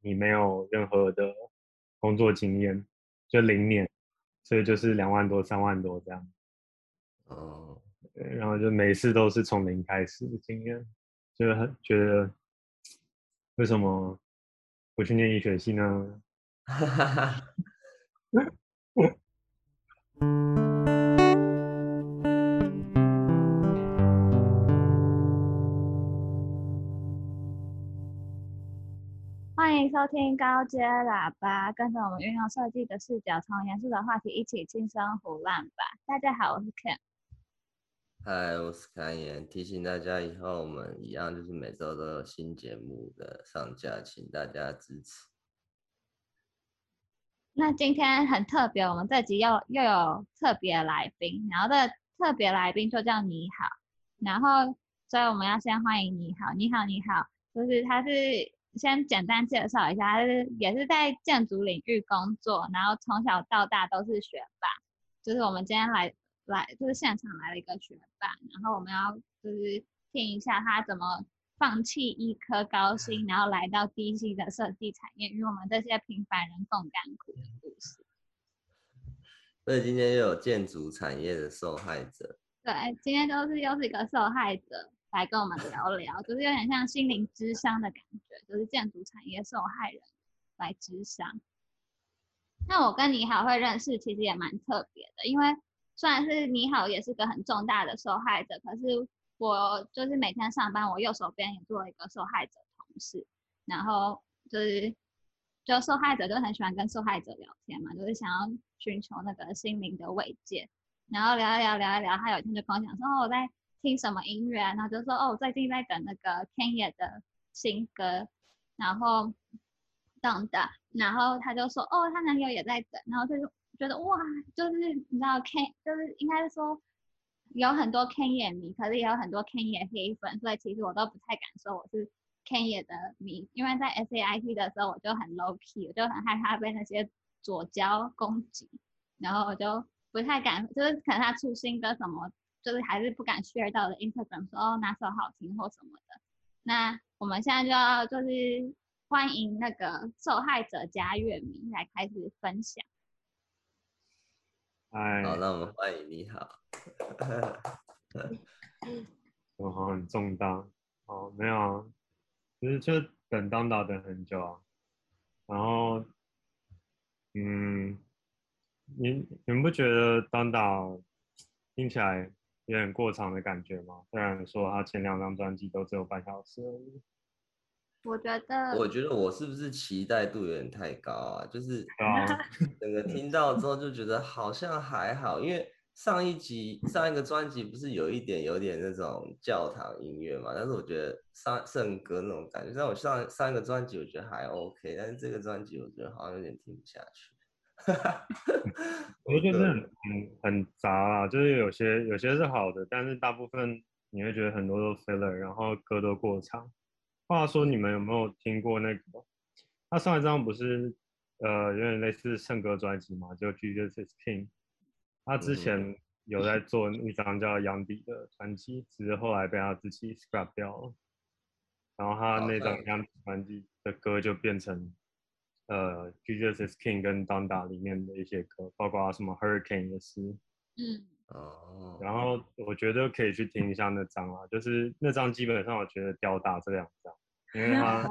你没有任何的工作经验，就零年，所以就是两万多、三万多这样。哦，对，然后就每次都是从零开始的经验，就很觉得为什么不去念医学系呢？收听高阶喇叭，跟着我们运用设计的视角，从严肃的话题一起轻松胡乱吧。大家好，我是 Ken。嗨，我是侃言。提醒大家，以后我们一样就是每周都有新节目的上架，请大家支持。那今天很特别，我们这集又又有特别来宾，然后这特别来宾就叫你好，然后所以我们要先欢迎你好，你好，你好，就是他是。先简单介绍一下，他是也是在建筑领域工作，然后从小到大都是学霸。就是我们今天来来，就是现场来了一个学霸，然后我们要就是听一下他怎么放弃一颗高薪，然后来到低薪的设计产业，与我们这些平凡人共甘苦的故事。所以今天又有建筑产业的受害者。对，今天就是又是一个受害者。来跟我们聊聊，就是有点像心灵之商的感觉，就是建筑产业受害人来之商。那我跟你好会认识，其实也蛮特别的，因为虽然是你好也是个很重大的受害者，可是我就是每天上班，我右手边也做一个受害者同事，然后就是就受害者就很喜欢跟受害者聊天嘛，就是想要寻求那个心灵的慰藉，然后聊一聊聊一聊，他有一天就跟我讲说，哦，我在。听什么音乐啊，然后就说哦，最近在等那个 Kenya 的新歌，然后等的，然后他就说哦，她男友也在等，然后就觉得哇，就是你知道 Ken，就是应该是说有很多 Kenya 迷，可是也有很多 Kenya 黑粉，所以其实我都不太敢说我是 Kenya 的迷，因为在 SAIT 的时候我就很 low key，我就很害怕被那些左胶攻击，然后我就不太敢，就是可能他出新歌什么。就是还是不敢 share 到的 Instagram 说哦，哪首好听或什么的。那我们现在就要就是欢迎那个受害者加乐迷来开始分享。嗨，好，那我们欢迎你好。我好像很重大哦，没有啊，其实就等当导等很久啊。然后，嗯，你你们不觉得当导听起来？有点过长的感觉吗？虽然说他前两张专辑都只有半小时而已。我觉得，我觉得我是不是期待度有点太高啊？就是 整个听到之后就觉得好像还好，因为上一集上一个专辑不是有一点有点那种教堂音乐嘛？但是我觉得上圣歌那种感觉，但我上上一个专辑我觉得还 OK，但是这个专辑我觉得好像有点听不下去。我觉得很很很杂啊，就是有些有些是好的，但是大部分你会觉得很多都 filler，然后歌都过长。话说你们有没有听过那个？他上一张不是呃有点类似圣歌专辑嘛，就 Jesus is King。他之前有在做一张叫《杨迪》的专辑，只是后来被他自己 scrap 掉了。然后他那张《杨迪》专辑的歌就变成。呃，Jesus is King 跟 Donda 里面的一些歌，包括什么 Hurricane 也是，嗯，哦，然后我觉得可以去听一下那张啊，就是那张基本上我觉得吊打这两张，因为他，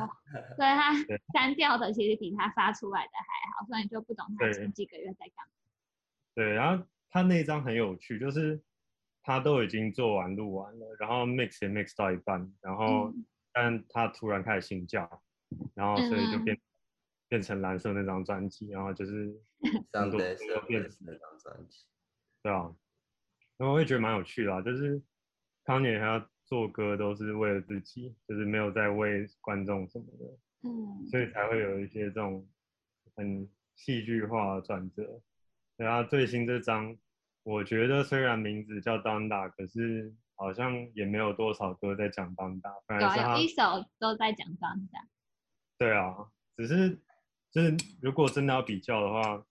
对他删掉的其实比他发出来的还好，所以你就不懂他前几个月在干嘛。对，然后他那张很有趣，就是他都已经做完录完了，然后 mix 也 mix 到一半，然后、嗯、但他突然开始信教，然后所以就变。嗯变成蓝色那张专辑，然后就是 很多都变成那张专辑，对啊，然后我也觉得蛮有趣的啊，就是康年他做歌都是为了自己，就是没有在为观众什么的，嗯，所以才会有一些这种很戏剧化的转折。然后最新这张，我觉得虽然名字叫 Donda，可是好像也没有多少歌在讲 Donda，反而是他有一首都在讲 Donda。对啊，只是。就是如果真的要比较的话，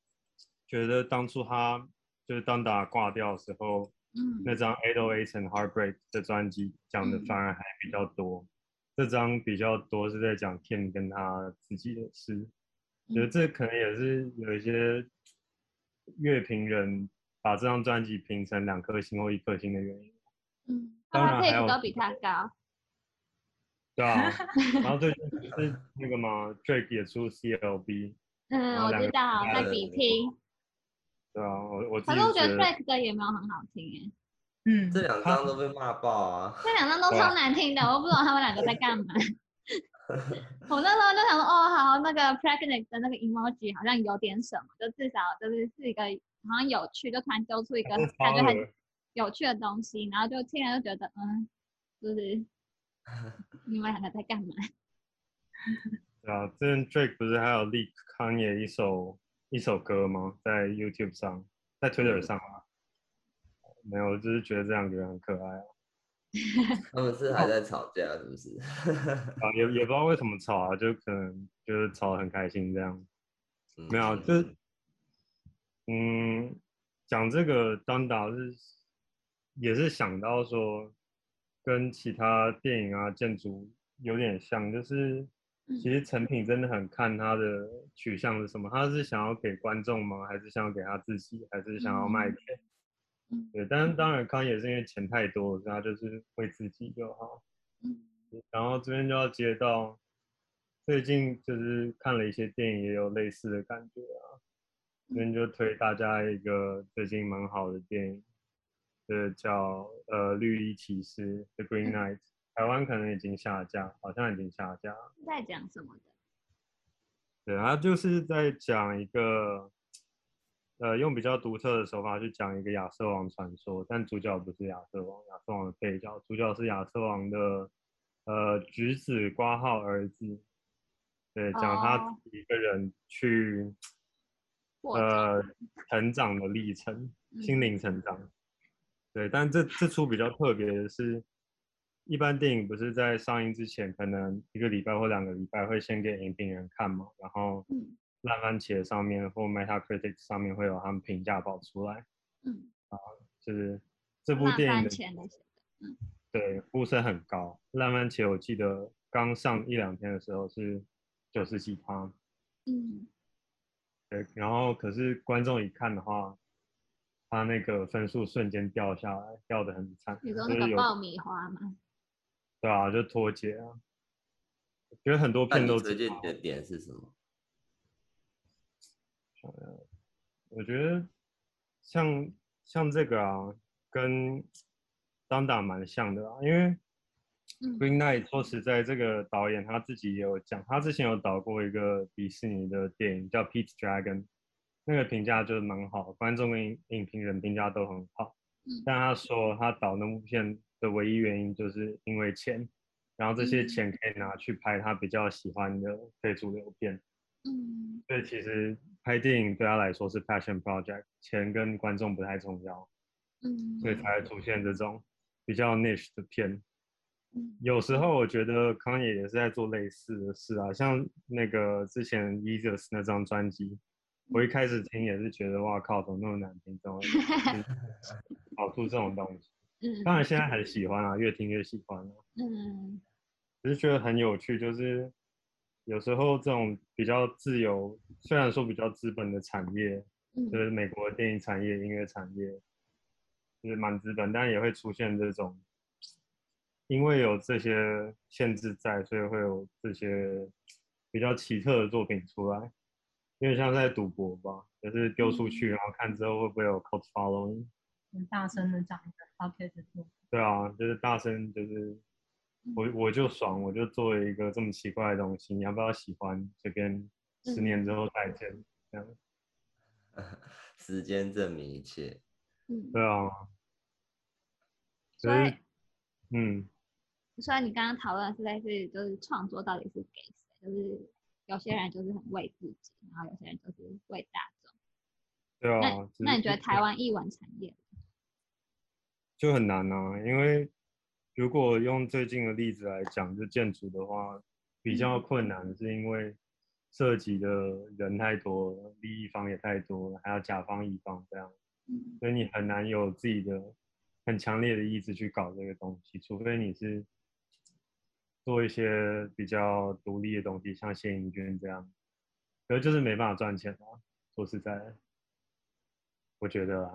觉得当初他就是当打挂掉的时候，嗯，那张《808 and Heartbreak》的专辑讲的反而还比较多，这张比较多是在讲 Ken 跟他自己的事，嗯、觉得这可能也是有一些乐评人把这张专辑评成两颗星或一颗星的原因。嗯，当然还有都比他高。对啊，然后最近是那个嘛，Drake 也出 CLB。嗯，我知道，在比拼。对啊，我我。可是我觉得 Drake 的也没有很好听耶。嗯，这两张都被骂爆啊！这两张都超难听的，我不知道他们两个在干嘛。我那时候就想说，哦，好，那个 Pregnant 的那个 emoji 好像有点什么，就至少就是是一个好像有趣，就突然丢出一个感觉很有趣的东西，然后就听了就觉得，嗯，就是 你们两个在干嘛？对啊，之前 Drake 不是还有 leak Kanye 一首一首歌吗？在 YouTube 上，在 Twitter 上啊。没有，就是觉得这两个人很可爱啊。他们是还在吵架，是不是？啊，也也不知道为什么吵啊，就可能就是吵得很开心这样。没有，就是嗯，讲这个当打是也是想到说，跟其他电影啊建筑有点像，就是其实成品真的很看它的取向是什么，他是想要给观众吗？还是想要给他自己？还是想要卖钱？对，但是当然，康也是因为钱太多，所以他就是为自己就好。嗯，然后这边就要接到，最近就是看了一些电影，也有类似的感觉啊。这边就推大家一个最近蛮好的电影，就是叫呃《绿衣骑士》The Green Knight，台湾可能已经下架，好像已经下架。在讲什么的？对，他就是在讲一个。呃，用比较独特的手法去讲一个亚瑟王传说，但主角不是亚瑟王，亚瑟王的配角，主角是亚瑟王的呃侄子挂号儿子，对，讲他一个人去、哦、呃成长的历程，心灵成长，嗯、对，但这这出比较特别的是，一般电影不是在上映之前，可能一个礼拜或两个礼拜会先给影评人看嘛，然后。嗯烂番茄上面或 Metacritic 上面会有他们评价报出来，嗯，啊，就是这部电影的，嗯，对，呼声很高。烂番茄我记得刚上一两天的时候是九十几趴，嗯，对，然后可是观众一看的话，他那个分数瞬间掉下来，掉得很惨。你说那个爆米花吗？对啊，就脱节啊。我觉得很多片都推荐的点是什么？我觉得像像这个啊，跟当打蛮像的啊，因为 Green Knight 说实在，这个导演他自己也有讲，他之前有导过一个迪士尼的电影叫《Pete's Dragon》，那个评价就是蛮好，观众跟影评人评价都很好。但他说他导那部片的唯一原因就是因为钱，然后这些钱可以拿去拍他比较喜欢的非主流片。嗯，所以其实拍电影对他来说是 passion project，钱跟观众不太重要，嗯，所以才会出现这种比较 niche 的片。嗯，有时候我觉得康也也是在做类似的事啊，像那个之前 Yeezus 那张专辑，我一开始听也是觉得哇靠，怎么那么难听，怎么 跑出这种东西？嗯，当然现在很喜欢啊，越听越喜欢啊。嗯，只是觉得很有趣，就是。有时候这种比较自由，虽然说比较资本的产业，就是美国的电影产业、音乐产业，就是蛮资本，但也会出现这种，因为有这些限制在，所以会有这些比较奇特的作品出来，有点像在赌博吧，就是丢出去，然后看之后会不会有 cult following，很大声的讲一个 o k 对啊，就是大声就是。我我就爽，我就做了一个这么奇怪的东西，你要不要喜欢？这边十年之后再见，这样。时间证明一切。嗯，对啊。所以，嗯，所以你刚刚讨论的是类似，就是创作到底是给谁？就是有些人就是很为自己，然后有些人就是为大众。对啊。那那你觉得台湾艺文产业就很难啊，因为。如果用最近的例子来讲，就建筑的话，比较困难，是因为涉及的人太多，利益方也太多，还有甲方乙方这样，所以你很难有自己的很强烈的意志去搞这个东西，除非你是做一些比较独立的东西，像谢盈娟这样，可是就是没办法赚钱啊。说实在的，我觉得啊，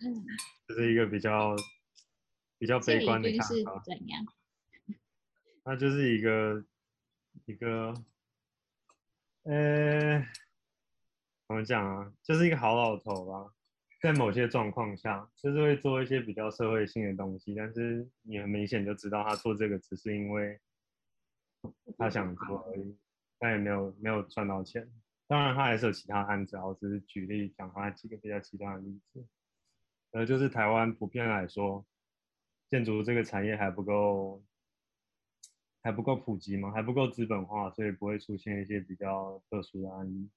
嗯，这是一个比较比较悲观的看法。怎样？那就是一个一个，呃，怎么讲啊？就是一个好老头吧。在某些状况下，就是会做一些比较社会性的东西，但是你很明显就知道他做这个只是因为他想做而已，他也没有没有赚到钱。当然，他还是有其他案子，我只是举例讲他几个比较极端的例子。呃，就是台湾普遍来说，建筑这个产业还不够还不够普及嘛，还不够资本化，所以不会出现一些比较特殊的案例，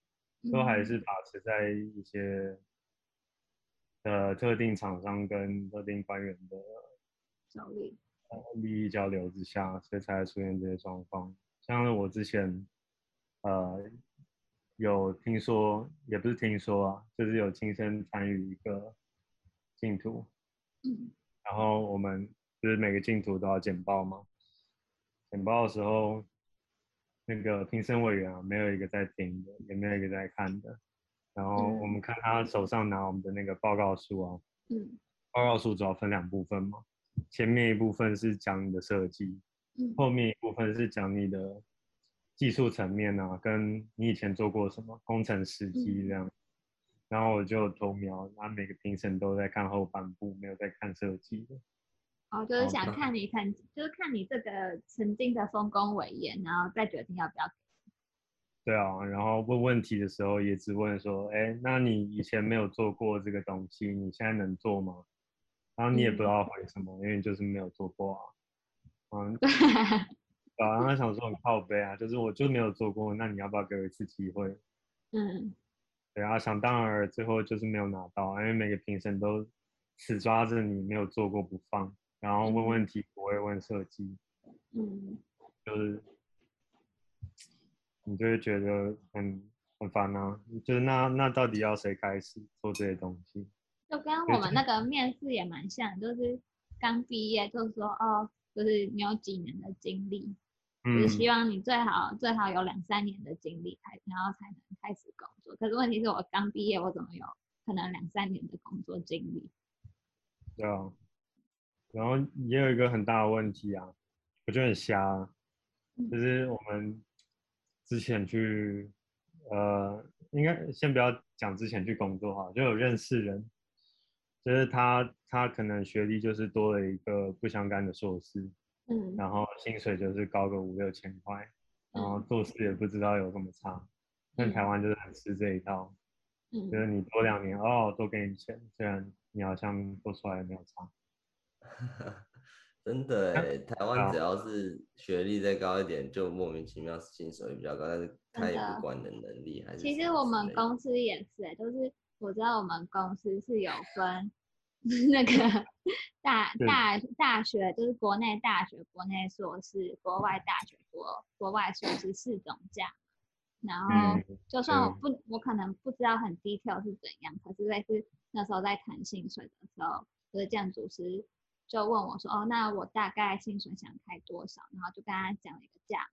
都还是把持在一些。呃，特定厂商跟特定官员的交易，呃，利益交流之下，所以才会出现这些状况。像我之前，呃，有听说，也不是听说啊，就是有亲身参与一个净土，嗯，然后我们就是每个净土都要简报嘛，简报的时候，那个评审委员啊，没有一个在听的，也没有一个在看的。然后我们看他手上拿我们的那个报告书啊，嗯，报告书主要分两部分嘛，前面一部分是讲你的设计，嗯，后面一部分是讲你的技术层面啊，跟你以前做过什么工程实绩这样，嗯，然后我就偷瞄，然后每个评审都在看后半部，没有在看设计的，哦，就是想看你看，就是看你这个曾经的丰功伟业，然后再决定要不要。对啊，然后问问题的时候也只问说，哎，那你以前没有做过这个东西，你现在能做吗？然后你也不知道回什么，嗯、因为你就是没有做过啊。嗯，对啊，然后他想说很靠背啊，就是我就没有做过，那你要不要给我一次机会？嗯，对啊，想当然最后就是没有拿到，因为每个评审都死抓着你没有做过不放，然后问问题不会问设计，嗯，就是。你就会觉得很很烦啊，就是那那到底要谁开始做这些东西？就跟我们那个面试也蛮像，就是刚毕业，就是说哦，就是你有几年的经历，嗯、就是希望你最好最好有两三年的经历，才然后才能开始工作。可是问题是我刚毕业，我怎么有可能两三年的工作经历？对啊，然后也有一个很大的问题啊，我觉得很瞎，就是我们。之前去，呃，应该先不要讲之前去工作哈，就有认识人，就是他他可能学历就是多了一个不相干的硕士，嗯，然后薪水就是高个五六千块，然后做事也不知道有这么差，但台湾就是很吃这一套，嗯，就是你多两年哦，多给你钱，虽然你好像做出来也没有差。真的哎，台湾只要是学历再高一点，就莫名其妙薪水比较高，但是他也不管你的能力还是。其实我们公司也是哎，就是我知道我们公司是有分那个 大大大学，就是国内大学、国内硕士、国外大学、国国外硕士四种价。然后就算我不，我可能不知道很 detail 是怎样，可是类似那时候在谈薪水的时候，就是建筑师。就问我说：“哦，那我大概薪水想开多少？”然后就跟他讲了一个价，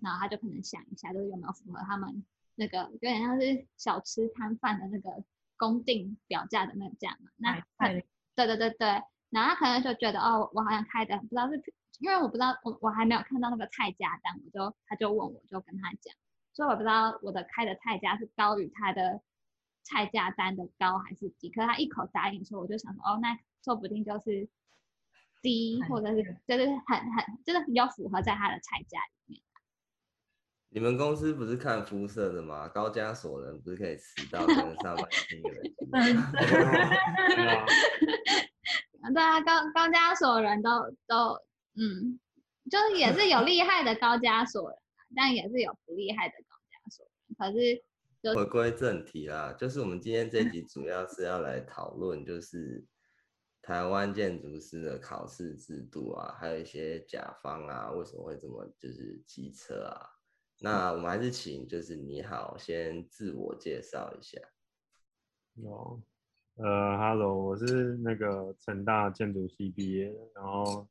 然后他就可能想一下，就是有没有符合他们那个有点像是小吃摊贩的那个公定表价的那个价嘛。那对对对对，然后他可能就觉得哦，我好像开的不知道是，因为我不知道我我还没有看到那个菜价单，我就他就问我就跟他讲，所以我不知道我的开的菜价是高于他的菜价单的高还是低。可是他一口答应说，我就想说哦，那说不定就是。低，或者是就是很很就是比较符合在他的菜价里面。你们公司不是看肤色的吗？高加索人不是可以迟到跟上班的人？对啊，高高加索人都都嗯，就是也是有厉害的高加索人，但也是有不厉害的高加索人。可是，就回归正题啦，就是我们今天这集主要是要来讨论，就是。台湾建筑师的考试制度啊，还有一些甲方啊，为什么会这么就是机车啊？那我们还是请就是你好，先自我介绍一下。哦，呃，Hello，我是那个成大建筑系毕业的，然后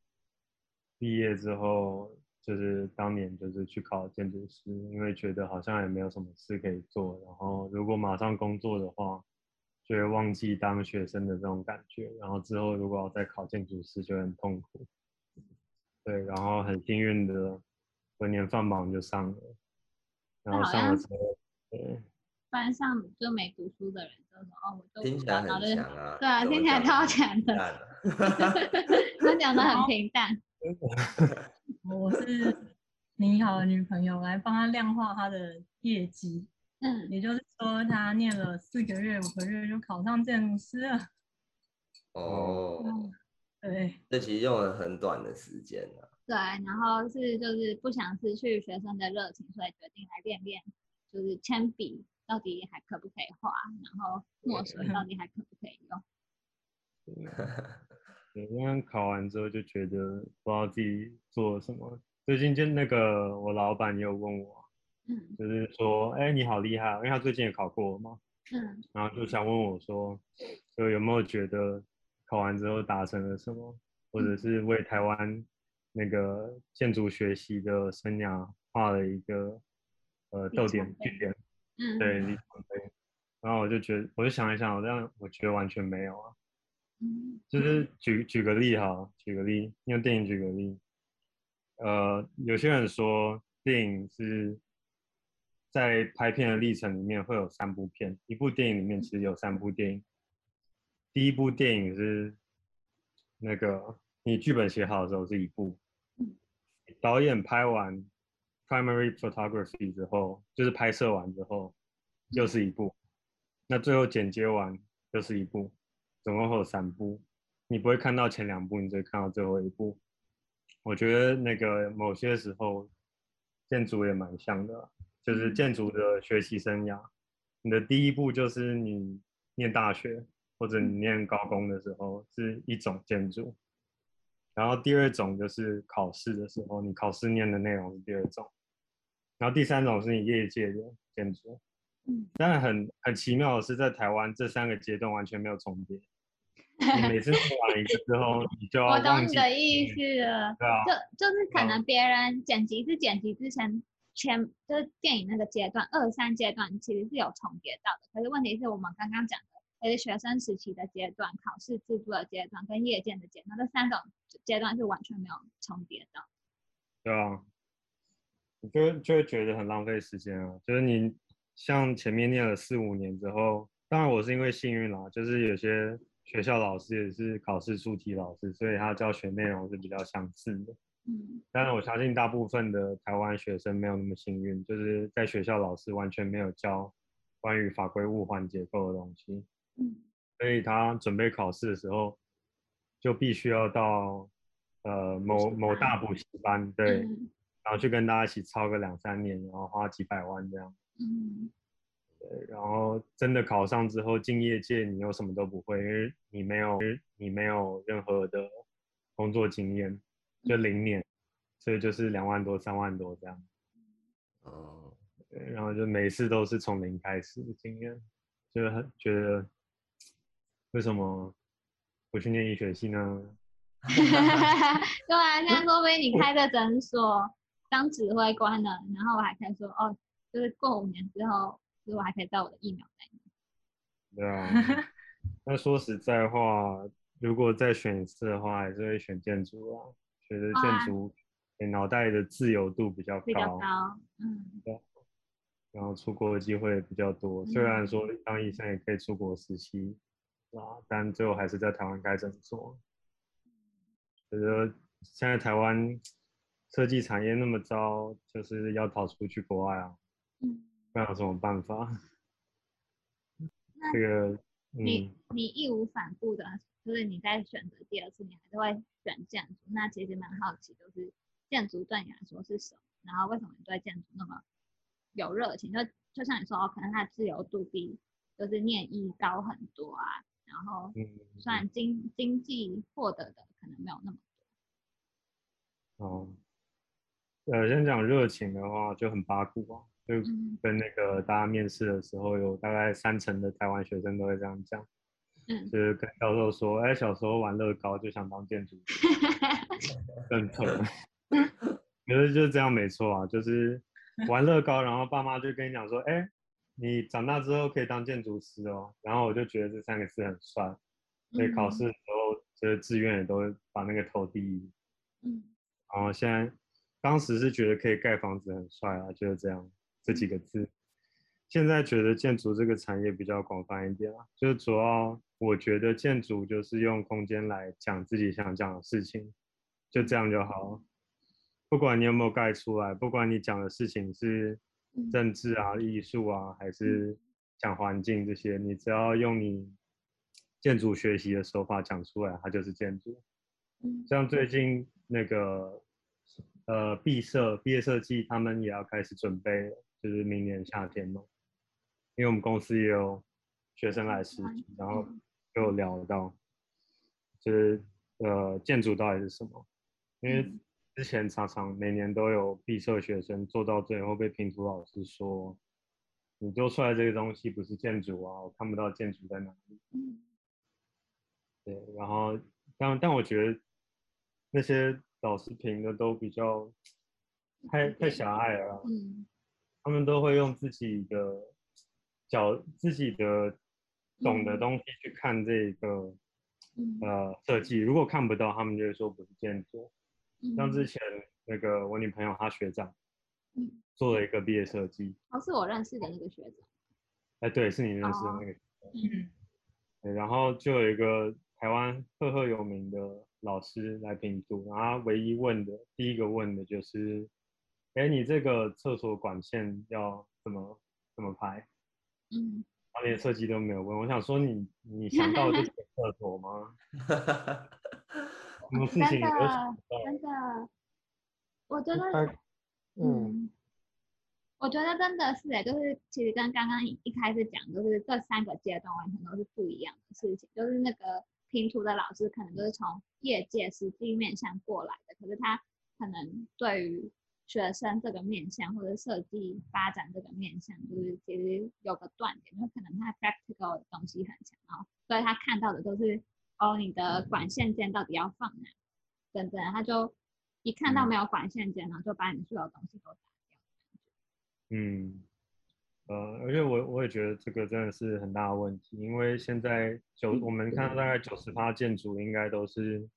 毕业之后就是当年就是去考建筑师，因为觉得好像也没有什么事可以做，然后如果马上工作的话，就会忘记当学生的这种感觉，然后之后如果要再考建筑师就很痛苦。对，然后很幸运的，文年放榜就上了，然后上了之后，对，班上就没读书的人就说哦，我就听起来很强啊，对啊，听起来超强的，他讲的很平淡。我是你好的女朋友，来帮他量化他的业绩。嗯，也就是说，他念了四个月、五个月就考上建筑师了。哦，对，这其实用了很短的时间呢。对，然后是就是不想失去学生的热情，所以决定来练练，就是铅笔到底还可不可以画，然后墨水到底还可不可以用。对，刚刚考完之后就觉得不知道自己做什么。最近就那个我老板也有问我，嗯，就是说，哎，你好厉害，因为他最近也考过嘛，嗯，然后就想问我说，就有没有觉得考完之后达成了什么，或者是为台湾那个建筑学习的生涯画了一个呃逗点句点，嗯，对，里程碑。然后我就觉得，我就想一想，我这样我觉得完全没有啊。就是举举个例哈，举个例，用电影举个例，呃，有些人说电影是在拍片的历程里面会有三部片，一部电影里面其实有三部电影。第一部电影是那个你剧本写好的时候是一部，导演拍完 primary photography 之后，就是拍摄完之后又是一部，那最后剪接完又是一部。总共会有三部，你不会看到前两部，你只会看到最后一部。我觉得那个某些时候，建筑也蛮像的，就是建筑的学习生涯，你的第一步就是你念大学或者你念高工的时候是一种建筑，然后第二种就是考试的时候，你考试念的内容是第二种，然后第三种是你业界的建筑。嗯，但很很奇妙的是，在台湾这三个阶段完全没有重叠。你每次 做完一个之后，你就要我懂你的意思了。对啊，就就是可能别人剪辑是剪辑之前前就是电影那个阶段二三阶段其实是有重叠到的，可是问题是我们刚刚讲的，也是学生时期的阶段、考试制度的阶段跟业界的阶段，这三种阶段是完全没有重叠的。对啊，你就就会觉得很浪费时间啊，就是你。像前面念了四五年之后，当然我是因为幸运啦，就是有些学校老师也是考试出题老师，所以他教学内容是比较相似的。嗯，但是我相信大部分的台湾学生没有那么幸运，就是在学校老师完全没有教关于法规物环结构的东西。嗯，所以他准备考试的时候，就必须要到呃某某大补习班，对，然后去跟大家一起操个两三年，然后花几百万这样。嗯，对，然后真的考上之后进业界，你又什么都不会，因为你没有你没有任何的工作经验，就零年，所以就是两万多、三万多这样。哦，对，然后就每次都是从零开始的经验，就很觉得为什么不去念医学系呢？对啊，像说被你开个诊所当指挥官了，然后我还可以说哦。就是过五年之后，就是我还可以带我的疫苗在。对啊，那说实在话，如果再选一次的话，还是会选建筑啊。觉得建筑你脑袋的自由度比较高，比较高，嗯，对。然后出国的机会比较多，虽然说当医生也可以出国实习，啊，但最后还是在台湾开诊所。觉得现在台湾设计产业那么糟，就是要逃出去国外啊。嗯，那有什么办法？这个，你、嗯、你义无反顾的，就是你在选择第二次，你还是会选建筑。那其实蛮好奇，就是建筑对你来说是什么？然后为什么你对建筑那么有热情？就就像你说，哦可能它自由度比就是念医高很多啊。然后，虽然经经济获得的可能没有那么多。哦，呃，先讲热情的话，就很八股啊。就跟那个大家面试的时候，有大概三成的台湾学生都会这样讲，嗯，就是跟教授说，哎，小时候玩乐高就想当建筑师，真的，觉得就是这样没错啊，就是玩乐高，然后爸妈就跟你讲说，哎、欸，你长大之后可以当建筑师哦。然后我就觉得这三个字很帅，所以考试的时候就是志愿也都把那个投第一。嗯，然后现在当时是觉得可以盖房子很帅啊，就是这样这几个字。现在觉得建筑这个产业比较广泛一点啊，就是主要我觉得建筑就是用空间来讲自己想讲的事情，就这样就好。不管你有没有盖出来，不管你讲的事情是政治啊、艺术啊，还是讲环境这些，你只要用你建筑学习的手法讲出来，它就是建筑。像最近那个呃毕设毕业设计，他们也要开始准备了，就是明年夏天嘛。因为我们公司也有学生来实习，然后就有聊到，就是呃建筑到底是什么？因为之前常常每年都有毕设学生做到最后被评图老师说，你做出来这个东西不是建筑啊，我看不到建筑在哪里。对，然后但但我觉得那些老师评的都比较太太狭隘了，他们都会用自己的。角自己的懂的东西去看这个、嗯、呃设计，如果看不到，他们就会说不是建筑。嗯、像之前那个我女朋友她学长，做了一个毕业设计。哦，是我认识的那个学长。哎，对，是你认识的那个学长。嗯。然后就有一个台湾赫赫有名的老师来评图，然后他唯一问的第一个问的就是，哎，你这个厕所管线要怎么怎么排？嗯，他连设计都没有问，我想说你你想到这个厕所吗？什么事情真的真的，我觉得，嗯，嗯我觉得真的是哎，就是其实跟刚刚一开始讲，就是这三个阶段完全都是不一样的事情。就是那个拼图的老师可能就是从业界实际面向过来的，可是他可能对于。学生这个面向或者设计发展这个面向，就是其实有个断点，就可能他 practical 的东西很强哦，所以他看到的都是哦，你的管线间到底要放哪，等等，他就一看到没有管线间，然后就把你所有东西都打掉。嗯，呃，而且我我也觉得这个真的是很大的问题，因为现在九我们看到大概九十趴建筑应该都是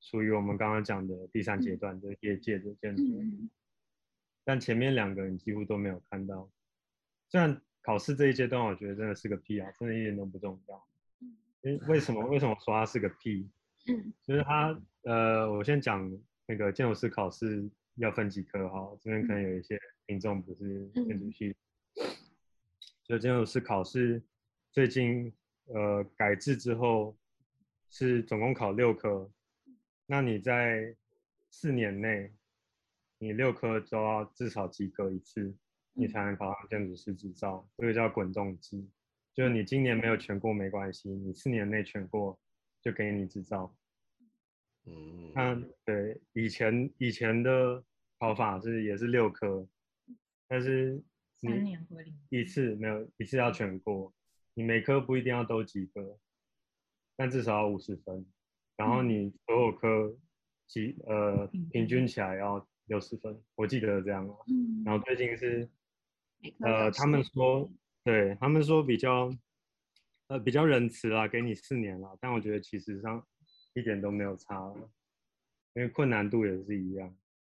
属于我们刚刚讲的第三阶段的业界的建筑。嗯但前面两个你几乎都没有看到，虽然考试这一阶段我觉得真的是个屁啊，真的一点都不重要。为为什么为什么说他是个屁？就是他呃，我先讲那个建筑师考试要分几科哈，这边可能有一些听众不是建筑系，就建筑师考试最近呃改制之后是总共考六科，那你在四年内。你六科都要至少及格一次，你才能考上建筑师执照。这个叫滚动制，就是你今年没有全过没关系，你四年内全过就给你执照。嗯，那对以前以前的考法是也是六科，但是你一次没有一次要全过，你每科不一定要都及格，但至少要五十分，然后你所有科及呃平均起来要。六十分，我记得这样啊。嗯。然后最近是，呃，他们说，对他们说比较，呃，比较仁慈啦，给你四年啦。但我觉得其实上一点都没有差了，因为困难度也是一样。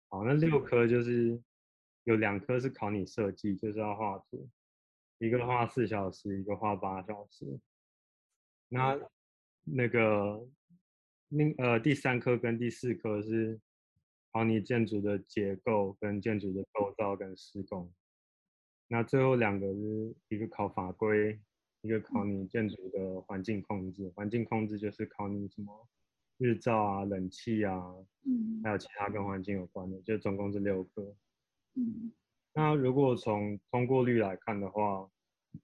好，那六科就是有两科是考你设计，就是要画图，一个画四小时，一个画八小时。那那个那呃第三科跟第四科是。考你建筑的结构跟建筑的构造跟施工，那最后两个是一个考法规，一个考你建筑的环境控制。环境控制就是考你什么日照啊、冷气啊，嗯，还有其他跟环境有关的，就总共是六科。嗯，那如果从通过率来看的话，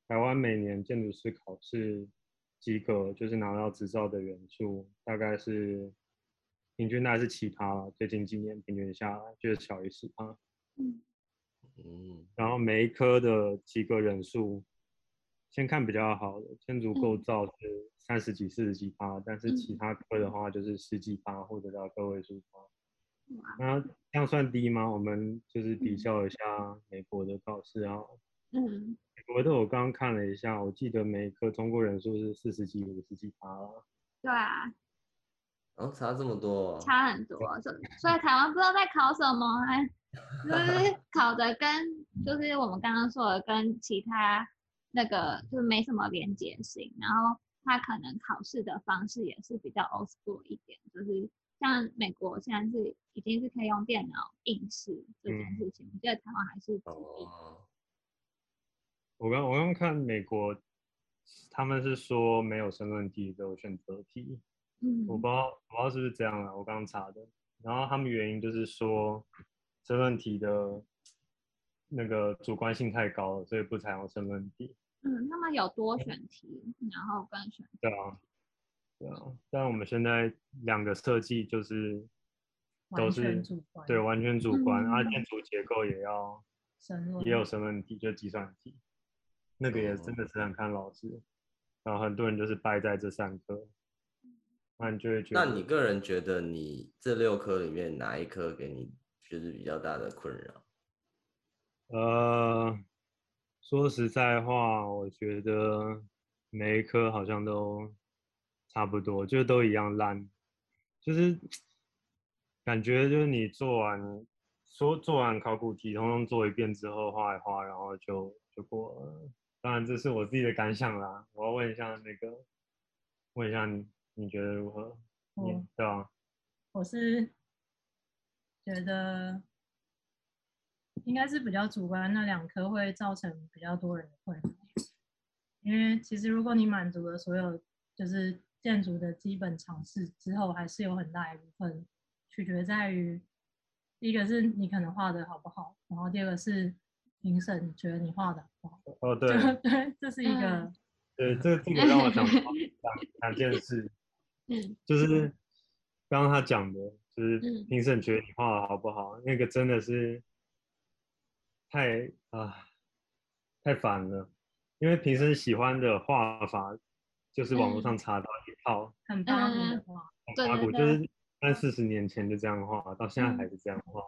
台湾每年建筑师考试及格，就是拿到执照的人数大概是。平均大概是七趴了，最近几年平均下来就是小于十趴。嗯嗯。然后每一科的及格人数，先看比较好的建筑构造是三十几、四十几趴，但是其他科的话就是十几趴或者到个位数趴。那这样算低吗？我们就是比较一下美国的考试啊。嗯。美国的我刚刚看了一下，我记得每一科通过人数是四十几、五十几趴了。对啊。哦，差这么多。差很多，所所以台湾不知道在考什么，还 就是考的跟就是我们刚刚说的跟其他那个就是没什么连结性，然后他可能考试的方式也是比较 old school 一点，就是。像美国现在是已经是可以用电脑应试这件事情，我觉得台湾还是哦。我刚我刚看美国，他们是说没有申论题，只有选择题。嗯，我不知道我不知道是不是这样啊？我刚刚查的。然后他们原因就是说申论题的那个主观性太高了，所以不采用身份题。嗯，那么有多选题，然后跟选。对啊。对啊，但我们现在两个设计就是都是对完全主观，啊，建筑结构也要也有身份题，就计算题，那个也真的是很看老师，然后很多人就是败在这三科，那你就会觉得，那你个人觉得你这六科里面哪一科给你就是比较大的困扰？呃，说实在话，我觉得每一科好像都。差不多，就都一样烂，就是感觉就是你做完说做完考古题，通通做一遍之后画一画，然后就就过了。当然这是我自己的感想啦。我要问一下那个，问一下你，你觉得如何？嗯，你对啊。我是觉得应该是比较主观，那两科会造成比较多人的困扰，因为其实如果你满足了所有，就是。建筑的基本常识之后，还是有很大一部分取决在于，第一个是你可能画的好不好，然后第二个是评审觉得你画的好不好。哦，对，对，这是一个。嗯、对，这个这个让我想到 两件事。嗯。就是刚刚他讲的，就是评审觉得你画的好不好，那个真的是太啊太烦了，因为评审喜欢的画法。就是网络上查到一套很八股的画，很八股，就是三四十年前就这样画，到现在还是这样画。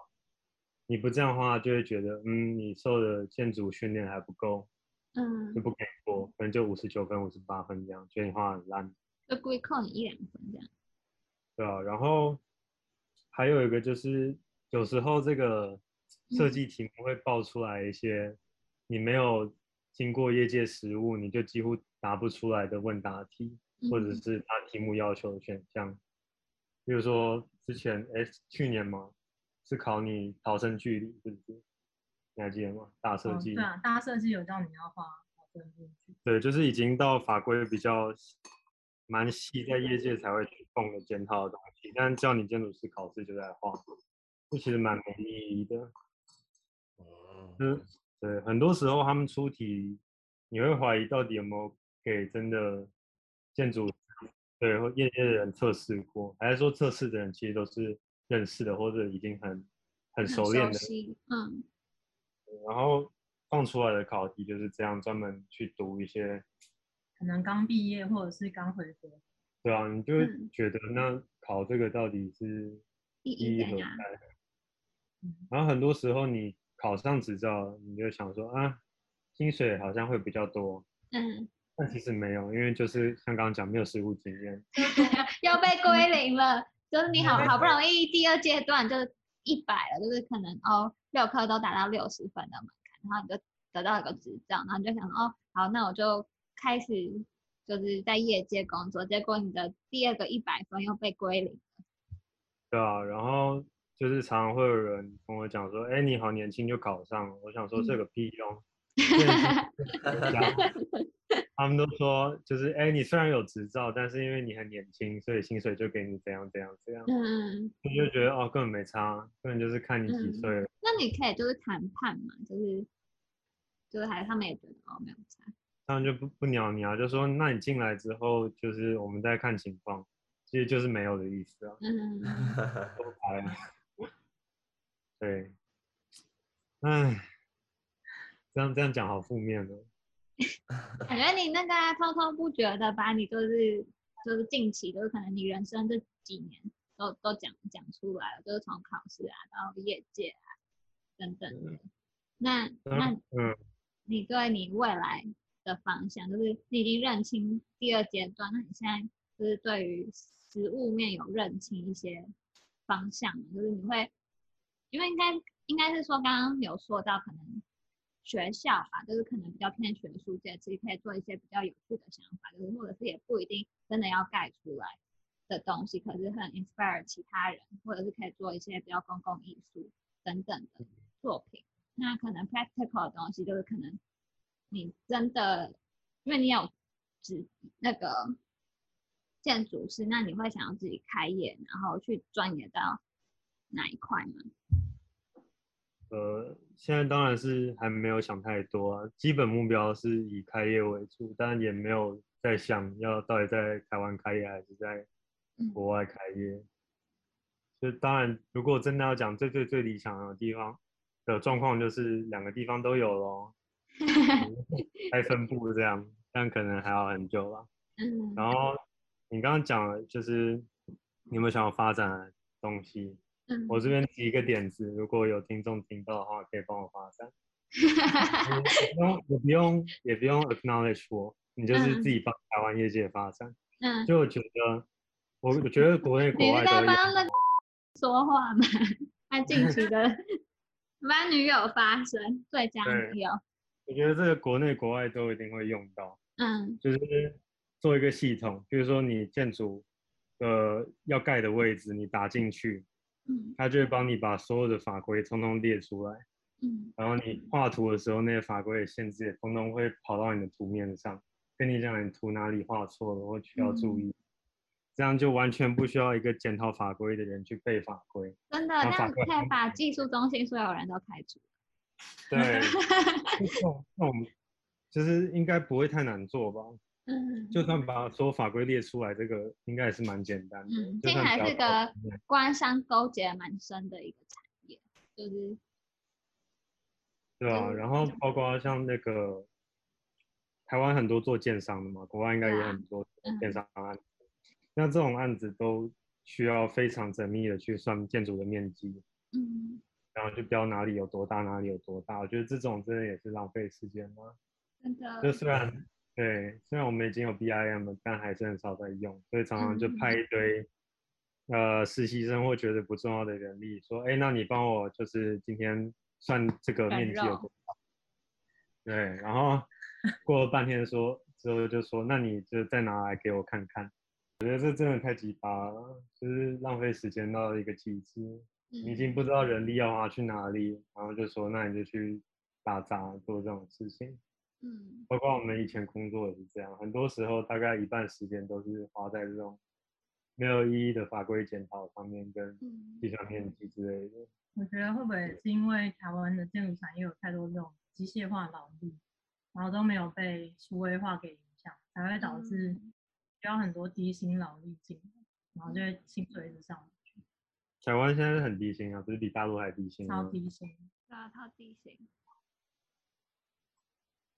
你不这样画，就会觉得，嗯，你受的建筑训练还不够，嗯，就不给过，可能就五十九分、五十八分这样，觉得你画很烂，就故意扣你一两分这样。对啊，然后还有一个就是，有时候这个设计题目会爆出来一些你没有经过业界实务，你就几乎。答不出来的问答题，或者是他题目要求的选项，嗯、比如说之前哎去年嘛，是考你逃生距离，是不是？你还记得吗？大设计、哦。对啊，大设计有叫你要画逃生距离。对，就是已经到法规比较蛮细，在业界才会去碰的检讨的东西，但叫你建筑师考试就在画，这其实蛮没意义的。哦、嗯。对，很多时候他们出题，你会怀疑到底有没有。给真的建筑对业界的人测试过，还是说测试的人其实都是认识的，或者已经很很熟练的，嗯。然后放出来的考题就是这样，专门去读一些可能刚毕业或者是刚回国。对啊，你就会觉得那考这个到底是意义何在？然后很多时候你考上执照，你就想说啊，薪水好像会比较多。嗯。但其实没有，因为就是像刚刚讲，没有实务经验，要被归零了。就是你好好不容易第二阶段就是一百了，就是可能哦六科都达到六十分的门槛，然后你就得到一个执照，然后你就想哦好，那我就开始就是在业界工作，结果你的第二个一百分又被归零了。对啊，然后就是常常会有人跟我讲说，哎你好年轻就考上了，我想说这个屁用。他们都说，就是哎，你虽然有执照，但是因为你很年轻，所以薪水就给你怎样怎样怎样。嗯，你就觉得哦，根本没差，根本就是看你几岁了。嗯。那你可以就是谈判嘛，就是就是还他们也觉得哦没有差。他们就不不鸟你啊，就说那你进来之后，就是我们再看情况，其实就是没有的意思啊。嗯。都白了。对。哎，这样这样讲好负面哦。感觉你那个滔滔不绝的把你就是就是近期就是可能你人生这几年都都讲讲出来了，就是从考试啊到业界啊等等那那嗯，你对你未来的方向，就是你已经认清第二阶段，那你现在就是对于实物面有认清一些方向，就是你会，因为应该应该是说刚刚有说到可能。学校吧，就是可能比较偏学术界，其实可以做一些比较有趣的想法，就是或者是也不一定真的要盖出来的东西，可是很 inspire 其他人，或者是可以做一些比较公共艺术等等的作品。那可能 practical 的东西，就是可能你真的，因为你有指那个建筑师，那你会想要自己开业，然后去钻研到哪一块吗？呃，现在当然是还没有想太多啊，基本目标是以开业为主，但也没有在想要到底在台湾开业还是在国外开业。就当然，如果真的要讲最最最理想的地方的状况，就是两个地方都有咯，开分部这样，但可能还要很久吧。嗯然后你刚刚讲了，就是你有没有想要发展的东西？我这边提一个点子，如果有听众听到的话，可以帮我发散。也不用，也不用 acknowledge 我，你就是自己帮台湾业界发展。嗯，就我觉得，我我觉得国内国外都。你在帮那个说话吗？他近期的帮女友发声，最佳女友。我觉得这个国内国外都一定会用到。嗯，就是做一个系统，比如说你建筑呃要盖的位置，你打进去。嗯，它就会帮你把所有的法规通通列出来，嗯，然后你画图的时候，那些法规的限制也通通会跑到你的图面上，跟你讲你图哪里画错了或需要注意，嗯，这样就完全不需要一个检讨法规的人去背法规。真的，那样可以把技术中心所有人都开除。对，那我们其实应该不会太难做吧？嗯，就算把所有法规列出来，这个应该也是蛮简单的。嗯，这还是个官商勾结蛮深的一个产业，就是。对啊，然后包括像那个台湾很多做建商的嘛，国外应该也很多建商案子。那、嗯、这种案子都需要非常缜密的去算建筑的面积，嗯，然后就标哪里有多大，哪里有多大。我觉得这种真的也是浪费时间嘛。真的。就虽然。对，虽然我们已经有 BIM 了，但还是很少在用，所以常常就派一堆、嗯、呃实习生或觉得不重要的人力，说，哎，那你帮我就是今天算这个面积有多大？对，然后 过了半天说之后就说，那你就再拿来给我看看。我觉得这真的太奇葩了，就是浪费时间到了一个极致。你已经不知道人力要花去哪里，然后就说，那你就去打杂做这种事情。嗯，包括我们以前工作也是这样，很多时候大概一半时间都是花在这种没有意义的法规检讨上面，跟计算面积之类的。我觉得会不会是因为台湾的建筑产业有太多这种机械化劳力，然后都没有被数位化给影响，才会导致需要很多低薪劳力进来，然后就会薪水一直上去。台湾现在是很低薪啊，不是比大陆还低薪吗？超低薪，对啊，超低薪。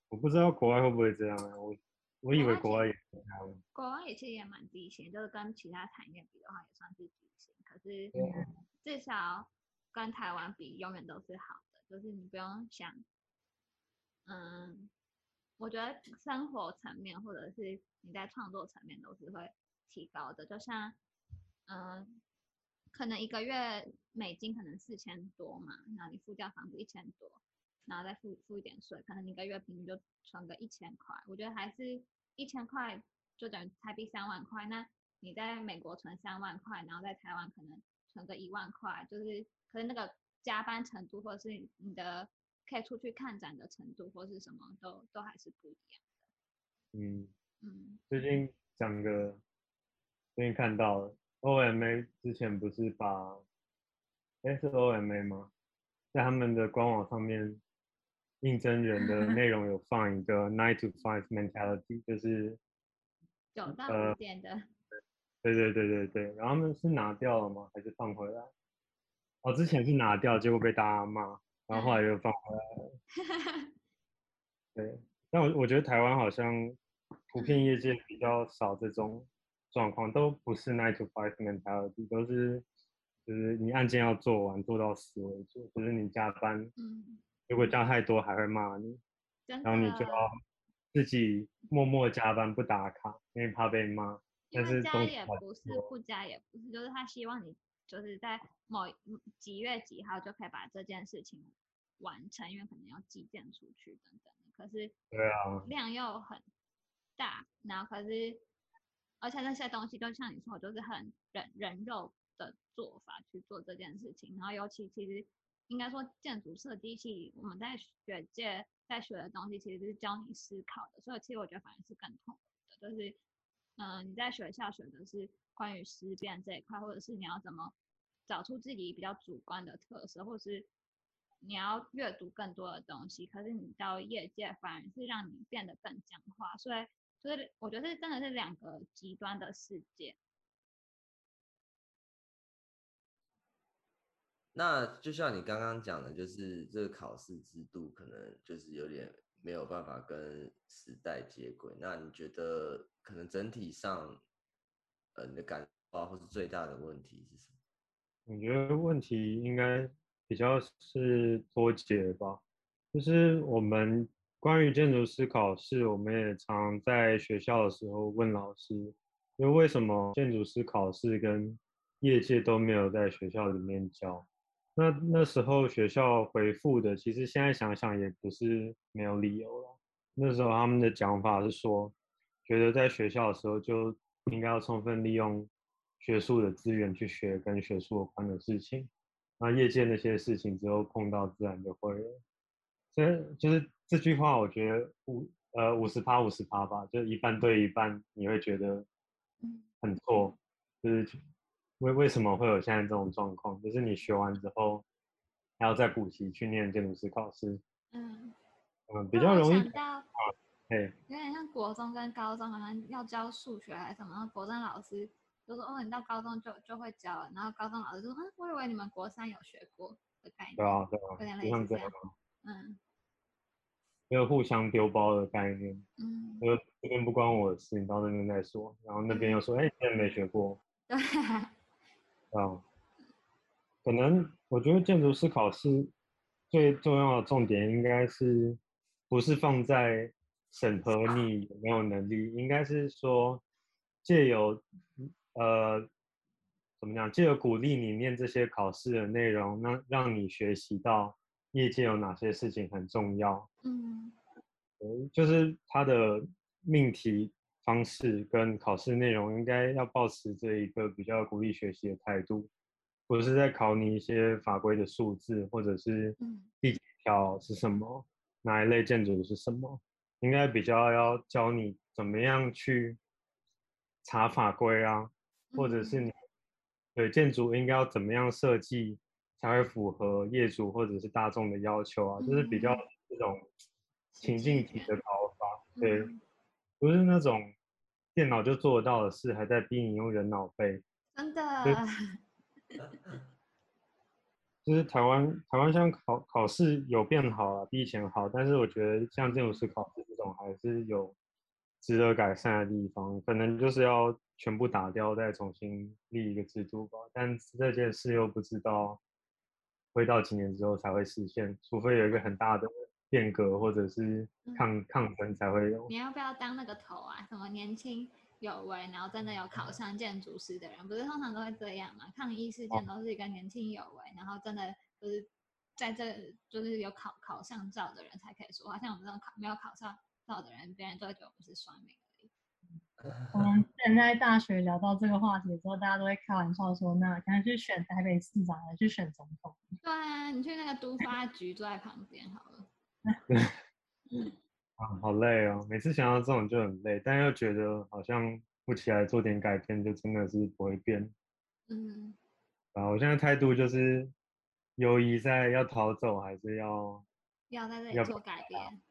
我不知道国外会不会这样啊？我我以为国外也这样。国外也其实也蛮低薪，就是跟其他产业比的话，也算是低薪。可是至少跟台湾比，永远都是好的。就是你不用想，嗯，我觉得生活层面或者是你在创作层面都是会提高的。就像，嗯，可能一个月美金可能四千多嘛，然后你付掉房子一千多。然后再付付一点税，可能你一个月平均就存个一千块。我觉得还是一千块就等于台币三万块。那你在美国存三万块，然后在台湾可能存个一万块，就是可能那个加班程度，或者是你的可以出去看展的程度，或是什么都都还是不一样的。嗯嗯，最近讲个最近看到了 OMA 之前不是把，哎是 OMA 吗？在他们的官网上面。应征人的内容有放一个 nine to five mentality，就是 九到五点的。对对对对对，然后他们是拿掉了吗？还是放回来？哦，之前是拿掉，结果被大家骂，然后后来又放回来了。对，但我我觉得台湾好像普遍业界比较少这种状况，都不是 nine to five mentality，都是就是你案件要做完做到死为止，就是你加班，嗯，如果加太多还会骂你，然后你就要自己默默加班不打卡，因为怕被骂。但是加也不不是，不加也不是，就是他希望你就是在某几月几号就可以把这件事情完成，因为可能要寄件出去等等。可是，对啊，量又很大，然后可是，而且那些东西就像你说，就是很人人肉的做法去做这件事情。然后尤其其实应该说建筑设计系我们在学界在学的东西，其实是教你思考的，所以其实我觉得反而是更痛苦的，就是。嗯、你在学校学的是关于思辨这一块，或者是你要怎么找出自己比较主观的特色，或者是你要阅读更多的东西。可是你到业界反而是让你变得更僵化，所以就是我觉得真的是两个极端的世界。那就像你刚刚讲的，就是这个考试制度可能就是有点。没有办法跟时代接轨，那你觉得可能整体上，呃，你的感受或是最大的问题是什么？我觉得问题应该比较是脱节吧，就是我们关于建筑师考试，我们也常在学校的时候问老师，因为为什么建筑师考试跟业界都没有在学校里面教？那那时候学校回复的，其实现在想想也不是没有理由了。那时候他们的讲法是说，觉得在学校的时候就应该要充分利用学术的资源去学跟学术有关的事情，那业界那些事情之后碰到自然就会了。所以就是这句话，我觉得五呃五十趴五十趴吧，就一半对一半，你会觉得很错，就是。为为什么会有现在这种状况？就是你学完之后，还要再补习去念建筑师考试。嗯嗯，比较容易。到啊，嘿，有点像国中跟高中好像要教数学还是什么，然后国中老师就说：“哦，你到高中就就会教了。”然后高中老师就说：“嗯，我以为你们国三有学过的概念。”对啊，对啊，有点类似。这样嗯，一个互相丢包的概念。嗯，就这边不关我的事，你到那边再说。然后那边又说：“哎、嗯，你、欸、没学过。”对。啊，可能我觉得建筑师考试最重要的重点应该是不是放在审核你有没有能力，应该是说借由呃怎么讲，借由鼓励你念这些考试的内容，让让你学习到业界有哪些事情很重要。嗯，就是他的命题。方式跟考试内容应该要保持这一个比较鼓励学习的态度，不是在考你一些法规的数字，或者是第几条是什么，哪一类建筑是什么，应该比较要教你怎么样去查法规啊，或者是你对建筑应该要怎么样设计才会符合业主或者是大众的要求啊，就是比较这种情境题的考法，对。不是那种电脑就做得到的事，还在逼你用人脑背。真的。就是台湾台湾像考考试有变好了，比以前好，但是我觉得像建筑师考试这种还是有值得改善的地方，可能就是要全部打掉，再重新立一个制度吧。但这件事又不知道会到几年之后才会实现，除非有一个很大的。变革或者是抗、嗯、抗争才会有。你要不要当那个头啊？什么年轻有为，然后真的有考上建筑师的人，不是通常都会这样吗？抗议事件都是一个年轻有为，然后真的就是在这就是有考考上照的人才可以说话。像我们这种考没有考上照的人，别人都会觉得我们是双民而已。我们之前在大学聊到这个话题的时候，大家都会开玩笑说：“那赶紧去选台北市长，还是去选总统？”对啊，你去那个都发局坐在旁边好了。啊，好累哦！每次想到这种就很累，但又觉得好像不起来做点改变，就真的是不会变。嗯，啊，我现在态度就是犹豫在要逃走还是要要在这里做改变。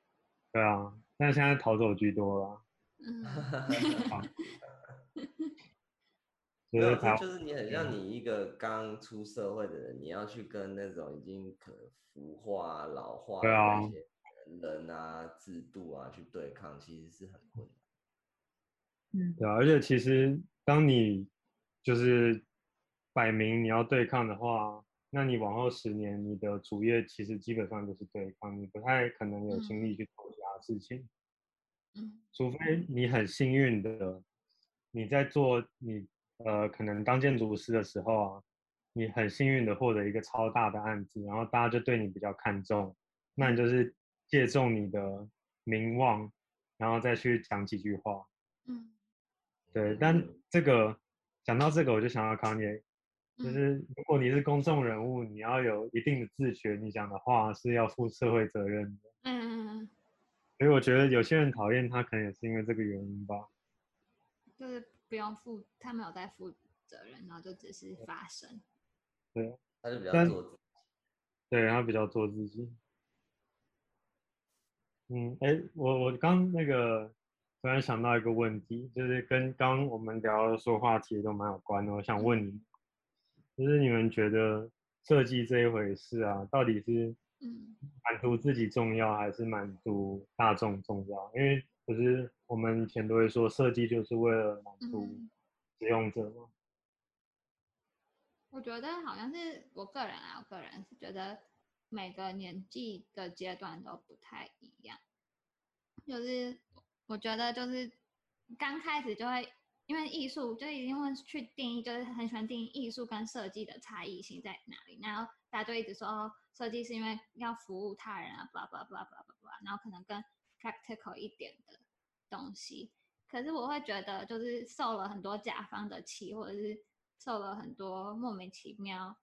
对啊，但现在逃走居多了。嗯，没有，就是你很像你一个刚出社会的人，你要去跟那种已经可能。腐化、老化的那些人啊、制度啊，去对抗，其实是很困难。嗯，对啊，而且其实当你就是摆明你要对抗的话，那你往后十年你的主业其实基本上就是对抗，你不太可能有精力去做其他事情。嗯，除非你很幸运的，你在做你呃可能当建筑师的时候啊，你很幸运的获得一个超大的案子，然后大家就对你比较看重，那你就是借重你的名望，然后再去讲几句话。嗯，对，但这个讲到这个，我就想到 Kanye，就是如果你是公众人物，你要有一定的自觉，你讲的话是要负社会责任的。嗯嗯嗯。所以我觉得有些人讨厌他，可能也是因为这个原因吧。就是不用负，他没有在负责任，然后就只是发声。对，他就比较做自己。对，他比较做自己。嗯，哎，我我刚那个突然想到一个问题，就是跟刚我们聊的说话题都蛮有关的。我想问你，就是你们觉得设计这一回事啊，到底是？嗯，满足自己重要还是满足大众重要？因为不是我们以前都会说，设计就是为了满足使用者吗？我觉得好像是我个人啊，我个人是觉得每个年纪的阶段都不太一样。就是我觉得就是刚开始就会。因为艺术就一定会去定义，就是很喜欢定义艺术跟设计的差异性在哪里。然后大家就一直说，哦，设计是因为要服务他人啊，blah blah blah blah blah blah，然后可能更 practical 一点的东西。可是我会觉得，就是受了很多甲方的气，或者是受了很多莫名其妙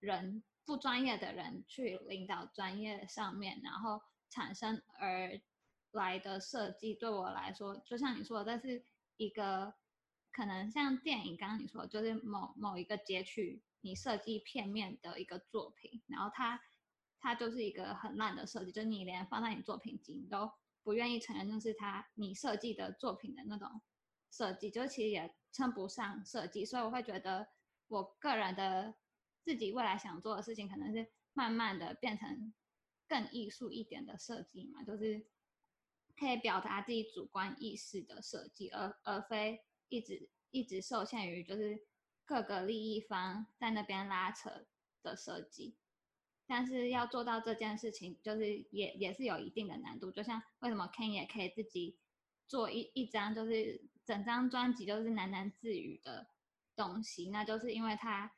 人不专业的人去领导专业上面，然后产生而来的设计，对我来说，就像你说的，但是。一个可能像电影，刚刚你说就是某某一个截取你设计片面的一个作品，然后它它就是一个很烂的设计，就是你连放在你作品集你都不愿意承认那是他你设计的作品的那种设计，就其实也称不上设计。所以我会觉得，我个人的自己未来想做的事情，可能是慢慢的变成更艺术一点的设计嘛，就是。可以表达自己主观意识的设计，而而非一直一直受限于就是各个利益方在那边拉扯的设计。但是要做到这件事情，就是也也是有一定的难度。就像为什么 Ken 也可以自己做一一张，就是整张专辑都是喃喃自语的东西，那就是因为他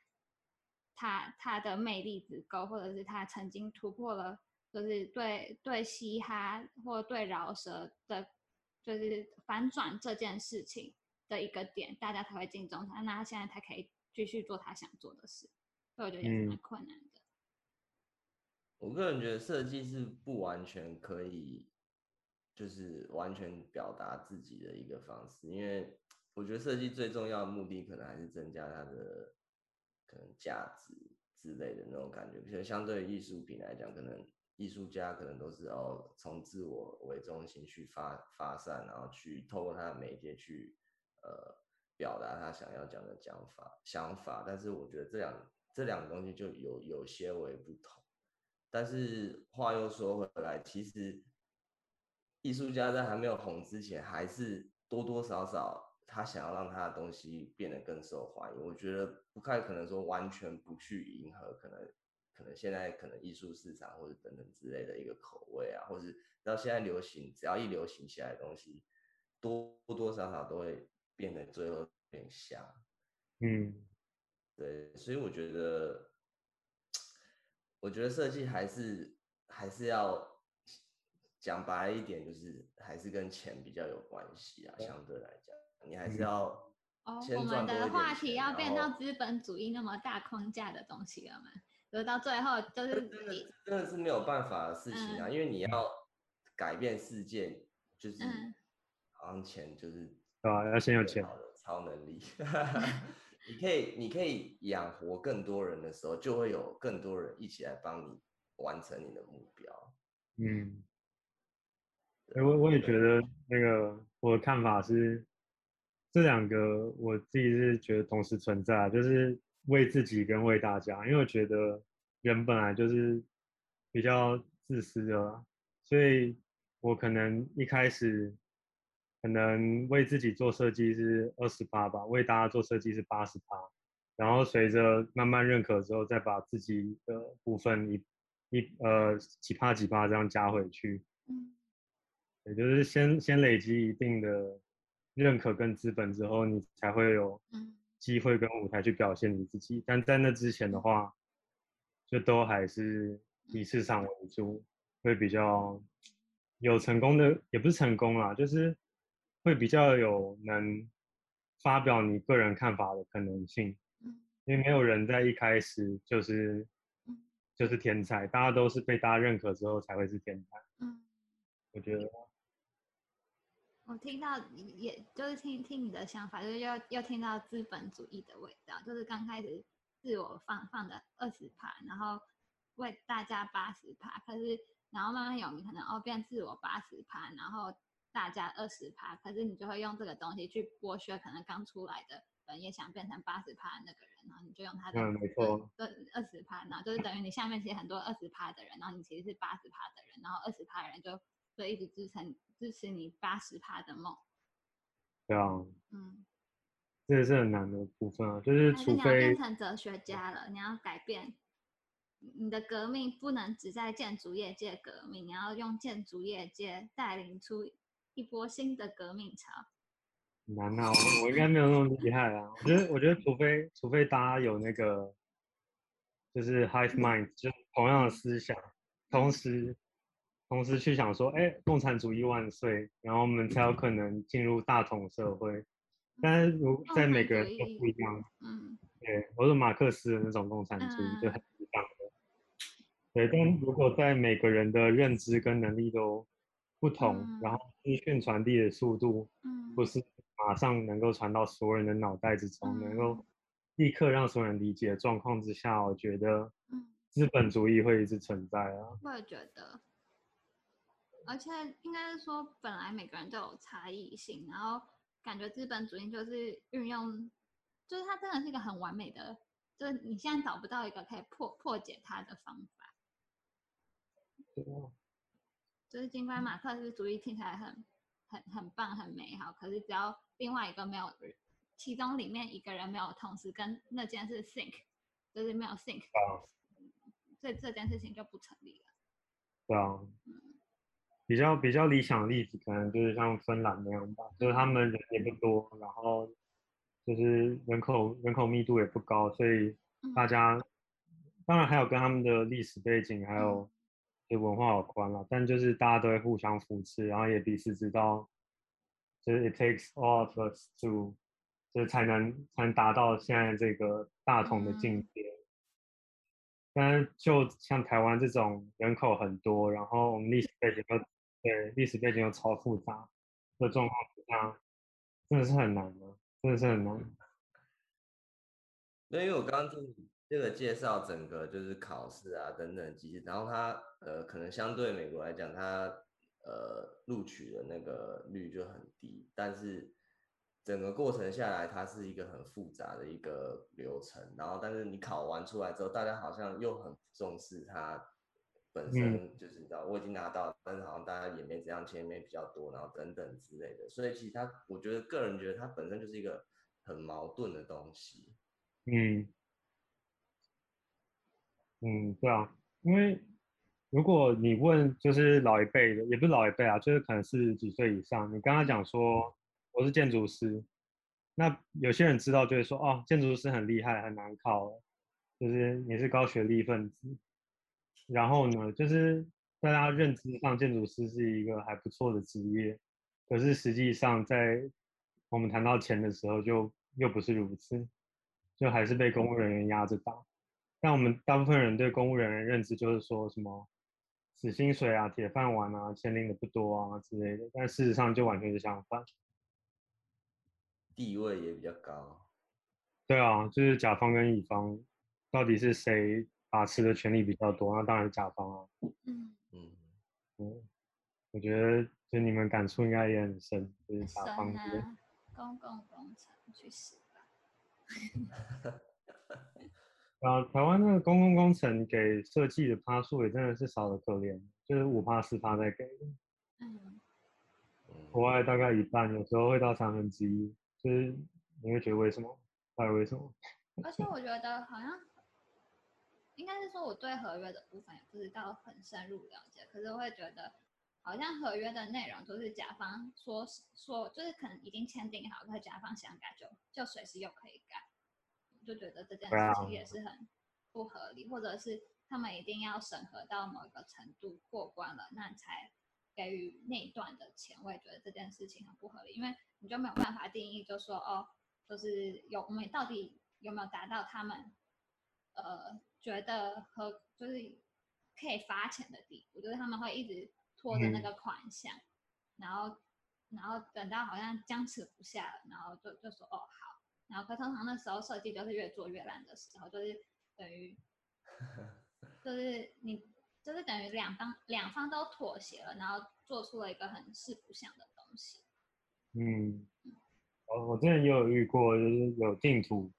他他的魅力足够，或者是他曾经突破了。就是对对嘻哈或对饶舌的，就是反转这件事情的一个点，大家才会敬重他，那他现在才可以继续做他想做的事，所以我觉得也是蛮困难的。我个人觉得设计是不完全可以，就是完全表达自己的一个方式，因为我觉得设计最重要的目的，可能还是增加它的可能价值之类的那种感觉，比如相对于艺术品来讲，可能。艺术家可能都是哦，从自我为中心去发发散，然后去透过他的媒介去呃表达他想要讲的讲法想法。但是我觉得这两这两个东西就有有些微不同。但是话又说回来，其实艺术家在还没有红之前，还是多多少少他想要让他的东西变得更受欢迎。我觉得不太可能说完全不去迎合，可能。可能现在可能艺术市场或者等等之类的一个口味啊，或者到现在流行，只要一流行起来的东西，多多少少都会变得最后有点像。嗯，对，所以我觉得，我觉得设计还是还是要讲白一点，就是还是跟钱比较有关系啊。相对来讲，你还是要哦，我们的话题要变到资本主义那么大框架的东西了吗？就到最后就是真的，真的是没有办法的事情啊！嗯、因为你要改变世界，就是好像钱就是啊，要先有钱的超能力。你可以，你可以养活更多人的时候，就会有更多人一起来帮你完成你的目标。嗯，我我也觉得那个我的看法是，这两个我自己是觉得同时存在，就是。为自己跟为大家，因为我觉得人本来就是比较自私的，所以我可能一开始可能为自己做设计是二十趴吧，为大家做设计是八十趴，然后随着慢慢认可之后，再把自己的部分一一呃几趴几趴这样加回去。嗯，也就是先先累积一定的认可跟资本之后，你才会有机会跟舞台去表现你自己。但在那之前的话，就都还是以市场为主，会比较有成功的，也不是成功啦，就是。会比较有能发表你个人看法的可能性，因为没有人在一开始就是就是天才，大家都是被大家认可之后才会是天才。嗯，我觉得，我听到也就是听听你的想法，就是又又听到资本主义的味道，就是刚开始自我放放的二十趴，然后为大家八十趴，可是然后慢慢有名，可能哦变自我八十趴，然后。大家二十趴，可是你就会用这个东西去剥削可能刚出来的人，也想变成八十趴的那个人，然后你就用他的嗯，没错，二十趴，然后就是等于你下面其实很多二十趴的人，然后你其实是八十趴的人，然后二十趴的人就会一直支撑支持你八十趴的梦。对啊，嗯，这也是很难的部分啊，就是除非变成哲学家了，你要改变你的革命，不能只在建筑业界革命，你要用建筑业界带领出。一波新的革命潮，难啊！我我应该没有那么厉害啊。我觉得，我觉得，除非除非大家有那个，就是 hive mind，就是同样的思想，同时同时去想说，哎，共产主义万岁，然后我们才有可能进入大同社会。但是如在每个人都不一样，嗯，对，我是马克思的那种共产主义就很一样的。对，但如果在每个人的认知跟能力都不同，嗯、然后资讯传递的速度，嗯，不是马上能够传到所有人的脑袋之中，嗯、能够立刻让所有人理解的状况之下，我觉得，资本主义会一直存在啊。我也觉得，而且应该是说，本来每个人都有差异性，然后感觉资本主义就是运用，就是它真的是一个很完美的，就是你现在找不到一个可以破破解它的方法。对啊。就是尽管马克思主义听起来很、很、很棒、很美好，可是只要另外一个没有，其中里面一个人没有同时跟那件事 think，就是没有 think，所以这件事情就不成立了。对啊，比较比较理想的例子可能就是像芬兰那样吧，就是他们人也不多，然后就是人口人口密度也不高，所以大家、嗯、当然还有跟他们的历史背景还有。跟文化有关了，但就是大家都会互相扶持，然后也彼此知道，就是 it takes all of us to，就是才能才能达到现在这个大同的境界。嗯、但是就像台湾这种人口很多，然后我们历史背景又对历史背景又超复杂的状况之下，真的是很难的，真的是很难。因为我刚刚听。这个介绍整个就是考试啊等等机制，然后它呃可能相对美国来讲，它呃录取的那个率就很低，但是整个过程下来，它是一个很复杂的一个流程。然后但是你考完出来之后，大家好像又很重视它本身，就是你知道我已经拿到，但是好像大家也没怎样，钱也没比较多，然后等等之类的。所以其实它，我觉得个人觉得它本身就是一个很矛盾的东西。嗯。嗯，对啊，因为如果你问就是老一辈的，也不是老一辈啊，就是可能四十几岁以上，你刚刚讲说我是建筑师，那有些人知道就会说哦，建筑师很厉害，很难考，就是你是高学历分子。然后呢，就是在大家认知上，建筑师是一个还不错的职业，可是实际上在我们谈到钱的时候，就又不是如此，就还是被公务人员压着打。但我们大部分人对公务人员认知就是说什么死薪水啊、铁饭碗啊、钱领的不多啊之类的，但事实上就完全是相反，地位也比较高。对啊，就是甲方跟乙方到底是谁把持的权利比较多？那当然是甲方啊。嗯嗯嗯，我觉得就你们感触应该也很深，就是甲方。啊、公共工程去死吧。啊，台湾那个公共工程给设计的趴数也真的是少得可怜，就是五趴四趴在给的。嗯，国外大概一半，有时候会到三分之一，就是你会觉得为什么？到底为什么？而且我 觉得好像应该是说我对合约的部分也不知道很深入了解，可是我会觉得好像合约的内容都是甲方说说就是可能已经签订好，可是甲方想改就就随时又可以改，我就觉得这件事情也是很不合理，或者是他们一定要审核到某一个程度过关了，那才。给予那一段的钱，我也觉得这件事情很不合理，因为你就没有办法定义，就说哦，就是有我们到底有没有达到他们呃觉得和就是可以发钱的地步，就是他们会一直拖着那个款项，嗯、然后然后等到好像僵持不下了，然后就就说哦好，然后可通常那时候设计就是越做越烂的时候，就是等于 就是你。就是等于两方两方都妥协了，然后做出了一个很四不像的东西。嗯，我我之前也有遇过，就是有定图，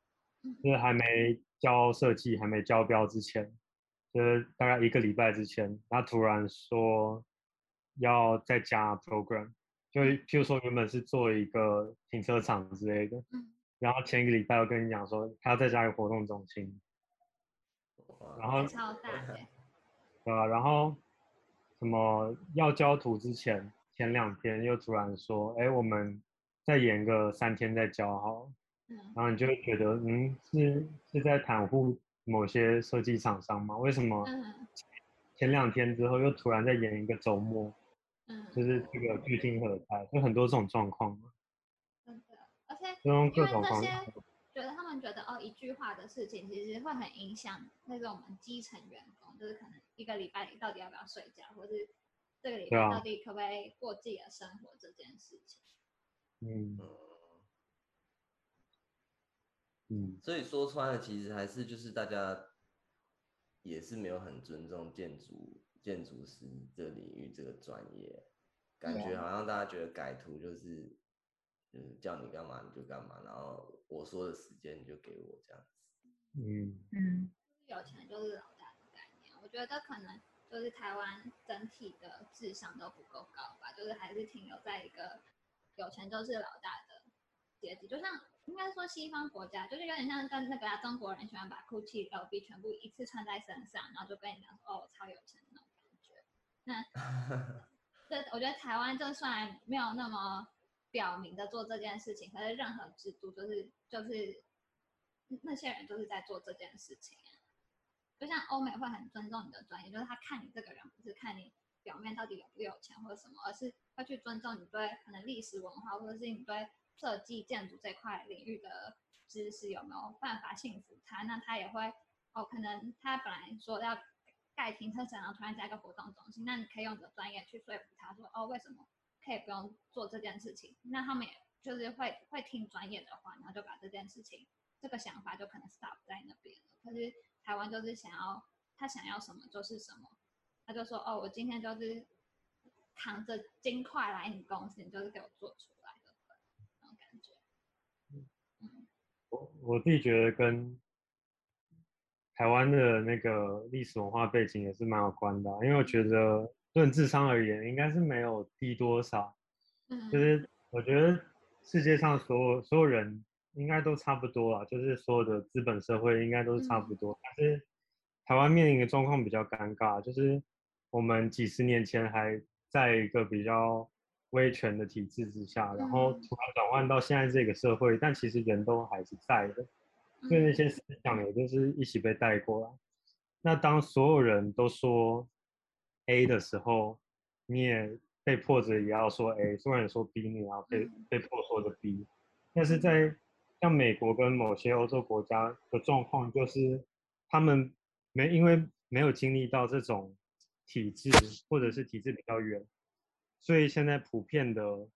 就是还没交设计、还没交标之前，就是大概一个礼拜之前，他突然说要再加 program，就譬如说原本是做一个停车场之类的，然后前一个礼拜我跟你讲说他要再加一个活动中心，然后超大的。对啊，然后什么要交图之前前两天又突然说，哎，我们再延个三天再交好，嗯，然后你就会觉得，嗯，是是在袒护某些设计厂商吗？为什么前两天之后又突然再延一个周末？嗯，就是这个巨星合拍，就很多这种状况嘛。真的，而且用各种方式。觉得他们觉得哦，一句话的事情其实会很影响那种我们基层员工，就是可能一个礼拜里到底要不要睡觉，或是这个礼拜到底可不可以过自己的生活这件事情。嗯嗯，所以说穿了，其实还是就是大家也是没有很尊重建筑建筑师这个领域这个专业，感觉好像大家觉得改图就是。就是叫你干嘛你就干嘛，然后我说的时间你就给我这样子。嗯嗯，有钱就是老大的概念。我觉得可能就是台湾整体的智商都不够高吧，就是还是停留在一个有钱就是老大的阶级。就像应该说西方国家，就是有点像跟那个、啊、中国人喜欢把 Gucci、LV 全部一次穿在身上，然后就跟你讲说哦，我超有钱那种感觉。那 这我觉得台湾就算没有那么。表明的做这件事情，可是任何制度就是就是那些人就是在做这件事情啊。就像欧美会很尊重你的专业，就是他看你这个人不是看你表面到底有不有钱或者什么，而是会去尊重你对可能历史文化或者是你对设计建筑这块领域的知识有没有办法信服他。那他也会哦，可能他本来说要盖停车场，然后突然加一个活动中心，那你可以用你的专业去说服他说哦，为什么？可以不用做这件事情，那他们也就是会会听专业的话，然后就把这件事情这个想法就可能 stop 在那边了。可是台湾就是想要他想要什么就是什么，他就说哦，我今天就是扛着金块来你公司，你就是给我做出来的那种感觉。嗯，我我自己觉得跟台湾的那个历史文化背景也是蛮有关的，因为我觉得。论智商而言，应该是没有低多少。嗯，就是我觉得世界上所有所有人应该都差不多啊，就是所有的资本社会应该都是差不多。嗯，但是台湾面临的状况比较尴尬，就是我们几十年前还在一个比较威权的体制之下，然后突然转换到现在这个社会，但其实人都还是在的，所以那些思想也就是一起被带过来。那当所有人都说。A 的时候，你也被迫着也要说 A，虽然说 B，你也要被被迫说的 B。但是在像美国跟某些欧洲国家的状况，就是他们没因为没有经历到这种体制，或者是体制比较远，所以现在普遍的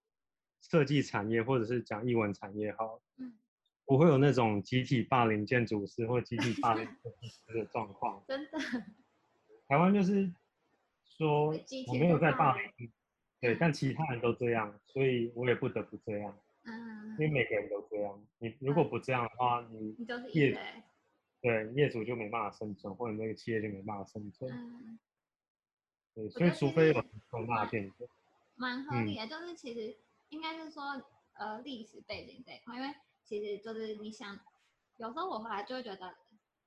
设计产业或者是讲艺文产业好，不会有那种集体霸凌建筑师或集体霸凌设计师的状况。真的，台湾就是。说我没有在霸凌，对，但其他人都这样，所以我也不得不这样。嗯，因为每个人都这样，你如果不这样的话，你业对业主就没办法生存，或者那个企业就没办法生存。嗯，对，所以除非有重大变革。蛮合理的，嗯、就是其实应该是说，呃，历史背景这一块，因为其实就是你想，有时候我回来就会觉得，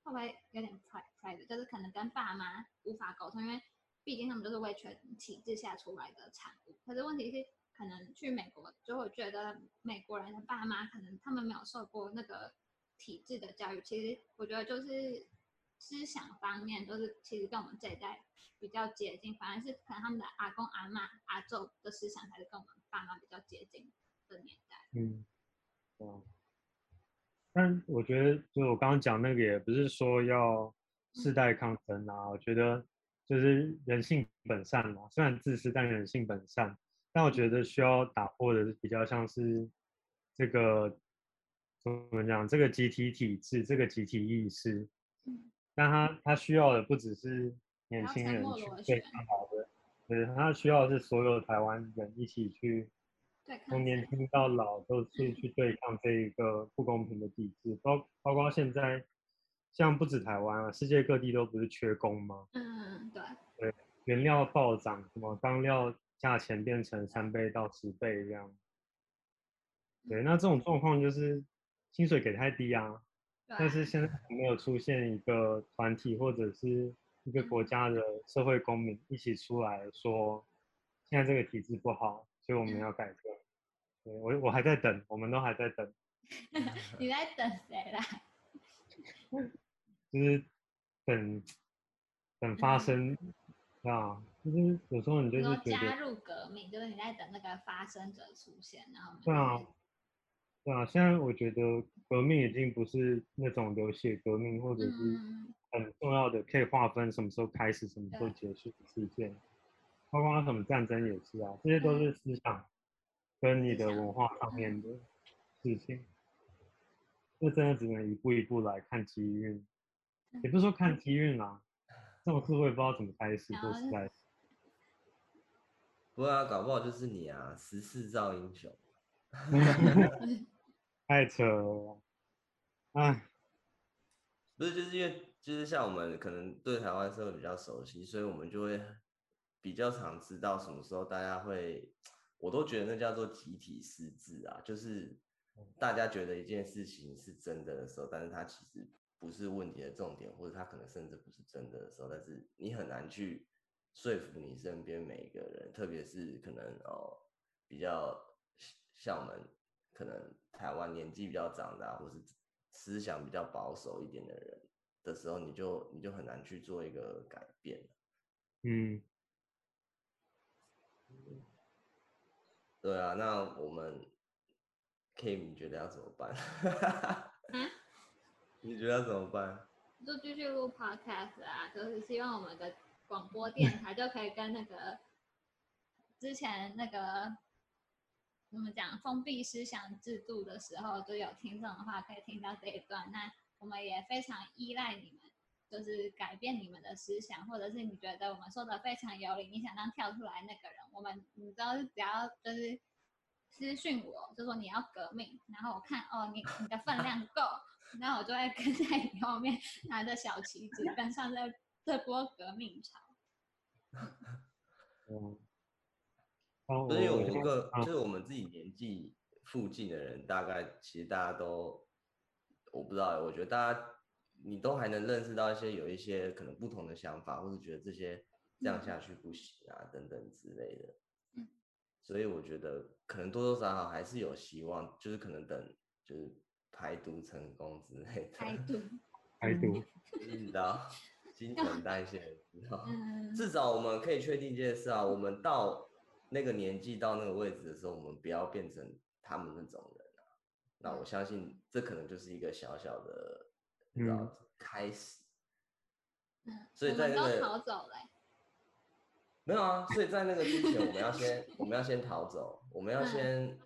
会不会有点 private，就是可能跟爸妈无法沟通，因为毕竟他们都是威权体制下出来的产物。可是问题是，可能去美国就会觉得美国人的爸妈可能他们没有受过那个体制的教育，其实我觉得就是。思想方面都是其实跟我们这一代比较接近，反而是可能他们的阿公阿妈阿祖的思想才是跟我们爸妈比较接近的年代。嗯，哦，但我觉得就我刚刚讲那个也不是说要世代抗争啊，嗯、我觉得就是人性本善嘛，虽然自私但人性本善。但我觉得需要打破的是比较像是这个怎么讲，这个集体体制，这个集体意识。嗯但他他需要的不只是年轻人去对抗好的，对，他需要的是所有台湾人一起去，从年轻到老都是去对抗这一个不公平的体制，包包括现在，像不止台湾啊，世界各地都不是缺工吗？嗯，对，对，原料暴涨，什么钢料价钱变成三倍到十倍这样，对，那这种状况就是薪水给太低啊。但是现在没有出现一个团体或者是一个国家的社会公民一起出来说，现在这个体制不好，所以我们要改革。对，我我还在等，我们都还在等。你在等谁啦？就是等等发生啊，就是有时候你就是觉得加入革命，就是你在等那个发生者出现，然后对啊。对啊，现在我觉得革命已经不是那种流血革命，或者是很重要的可以划分什么时候开始、什么时候结束的事件。包括什么战争也是啊，这些都是思想跟你的文化上面的事情。这真的只能一步一步来看机运，也不是说看机运啊，这种事我也不知道怎么开始，说实在。不过啊，搞不好就是你啊，十四造英雄。太扯了，哎，不是，就是因为就是像我们可能对台湾社会比较熟悉，所以我们就会比较常知道什么时候大家会，我都觉得那叫做集体失智啊，就是大家觉得一件事情是真的的时候，但是它其实不是问题的重点，或者它可能甚至不是真的的时候，但是你很难去说服你身边每一个人，特别是可能哦比较。像我们可能台湾年纪比较长的，啊，或是思想比较保守一点的人的时候，你就你就很难去做一个改变。嗯，对啊，那我们 Kim 你觉得要怎么办？嗯、你觉得怎么办？就继续录 Podcast 啊，就是希望我们的广播电台就可以跟那个之前那个。怎么讲？封闭思想制度的时候，就有听众的话可以听到这一段。那我们也非常依赖你们，就是改变你们的思想，或者是你觉得我们说的非常有理，你想当跳出来那个人，我们你知道，只要就是私讯我，就说你要革命，然后我看哦，你你的分量够，那我就会跟在你后面，拿着小旗子跟上这这波革命潮。嗯。所以有一个，就是我们自己年纪附近的人，大概其实大家都，我不知道，我觉得大家你都还能认识到一些有一些可能不同的想法，或者觉得这些这样下去不行啊等等之类的。所以我觉得可能多多少少还是有希望，就是可能等就是排毒成功之类的。排毒，排毒，你知道，新陈代谢，你知道，至少我们可以确定一件事啊，我们到。那个年纪到那个位置的时候，我们不要变成他们那种人啊。那我相信这可能就是一个小小的，嗯，开始。所以在那个逃走了。没有啊，所以在那个之前，我们要先，我们要先逃走，我们要先，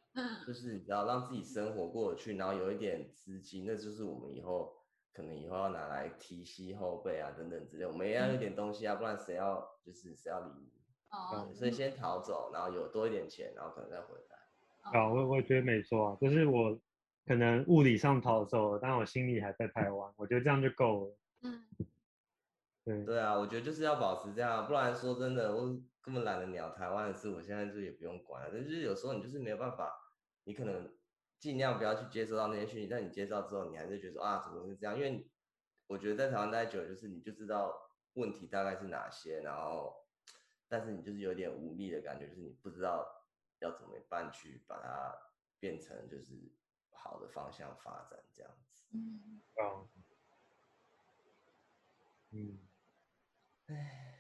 就是你知道，让自己生活过得去，然后有一点资金，那就是我们以后可能以后要拿来提携后辈啊，等等之类，我们也要有点东西啊，不然谁要，就是谁要理你？哦，所以先逃走，然后有多一点钱，然后可能再回来。啊，我我觉得没错啊，就是我可能物理上逃走了，但我心里还在台湾，我觉得这样就够了。嗯，对对啊，我觉得就是要保持这样，不然说真的，我根本懒得鸟台湾的事，我现在就也不用管了。但是有时候你就是没有办法，你可能尽量不要去接收到那些讯息，但你接到之后，你还是觉得啊，怎么会这样？因为我觉得在台湾待久了，就是你就知道问题大概是哪些，然后但是你就是有点无力的感觉，就是你不知道要怎么办去把它变成就是好的方向发展这样子。嗯，啊，嗯。唉，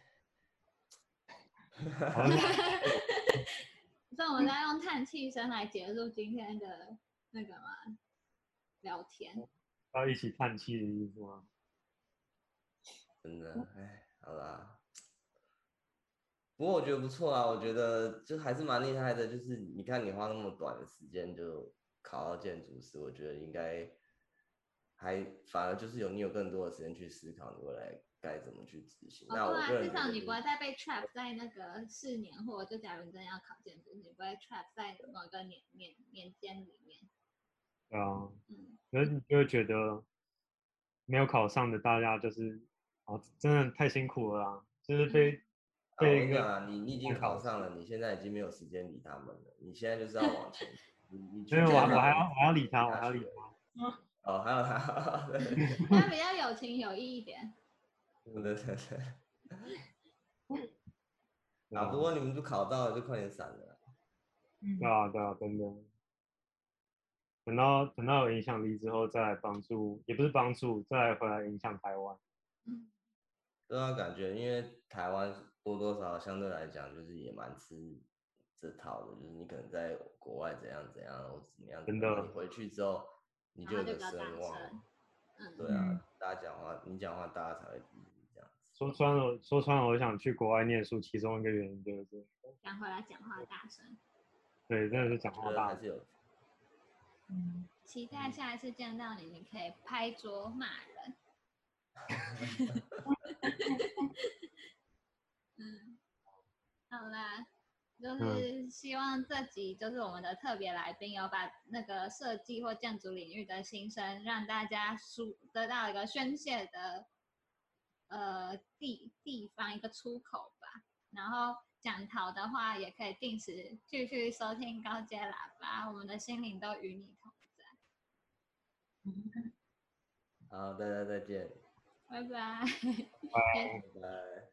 所以我们在用叹气声来结束今天的那个嘛？聊天。要一起叹气的意思吗？真的，哎，好啦。不过我觉得不错啊，我觉得就还是蛮厉害的。就是你看，你花那么短的时间就考到建筑师，我觉得应该还反而就是有你有更多的时间去思考你未来。该怎么去执行？那我至少你不会再被 trap 在那个四年，或者就假如你真的要考建筑，你不会 trap 在某一个年年年间里面。对啊，嗯，可是你就会觉得没有考上的大家就是，哦，真的太辛苦了啦，就是被、嗯、被一个、啊、你你已经考上了，你现在已经没有时间理他们了，你现在就是要往前。你你因为我我还要我还要理他，我还要理他。哦，还有他，他比较有情有义一点。对 对对，啊！不过你们都考到了，就快点闪了。对啊对啊，真的。等到等到有影响力之后，再来帮助，也不是帮助，再来回来影响台湾。嗯。对啊，感觉因为台湾多多少少相对来讲，就是也蛮吃这套的，就是你可能在国外怎样怎样，或怎么样，真的。你回去之后，你就有个声望。嗯。对啊，大家讲话，你讲话，大家才会。说穿了，说穿了，我想去国外念书，其中一个原因就是想回来讲话大声。对，真的是讲话大声。嗯，期待下一次见到你，你可以拍桌骂人。嗯，好啦，就是希望这集就是我们的特别来宾，有把那个设计或建筑领域的心声，让大家抒得到一个宣泄的。呃，地地方一个出口吧。然后讲逃的话，也可以定时继续收听高阶喇叭，我们的心灵都与你同在。好，大家再见。拜拜。拜拜。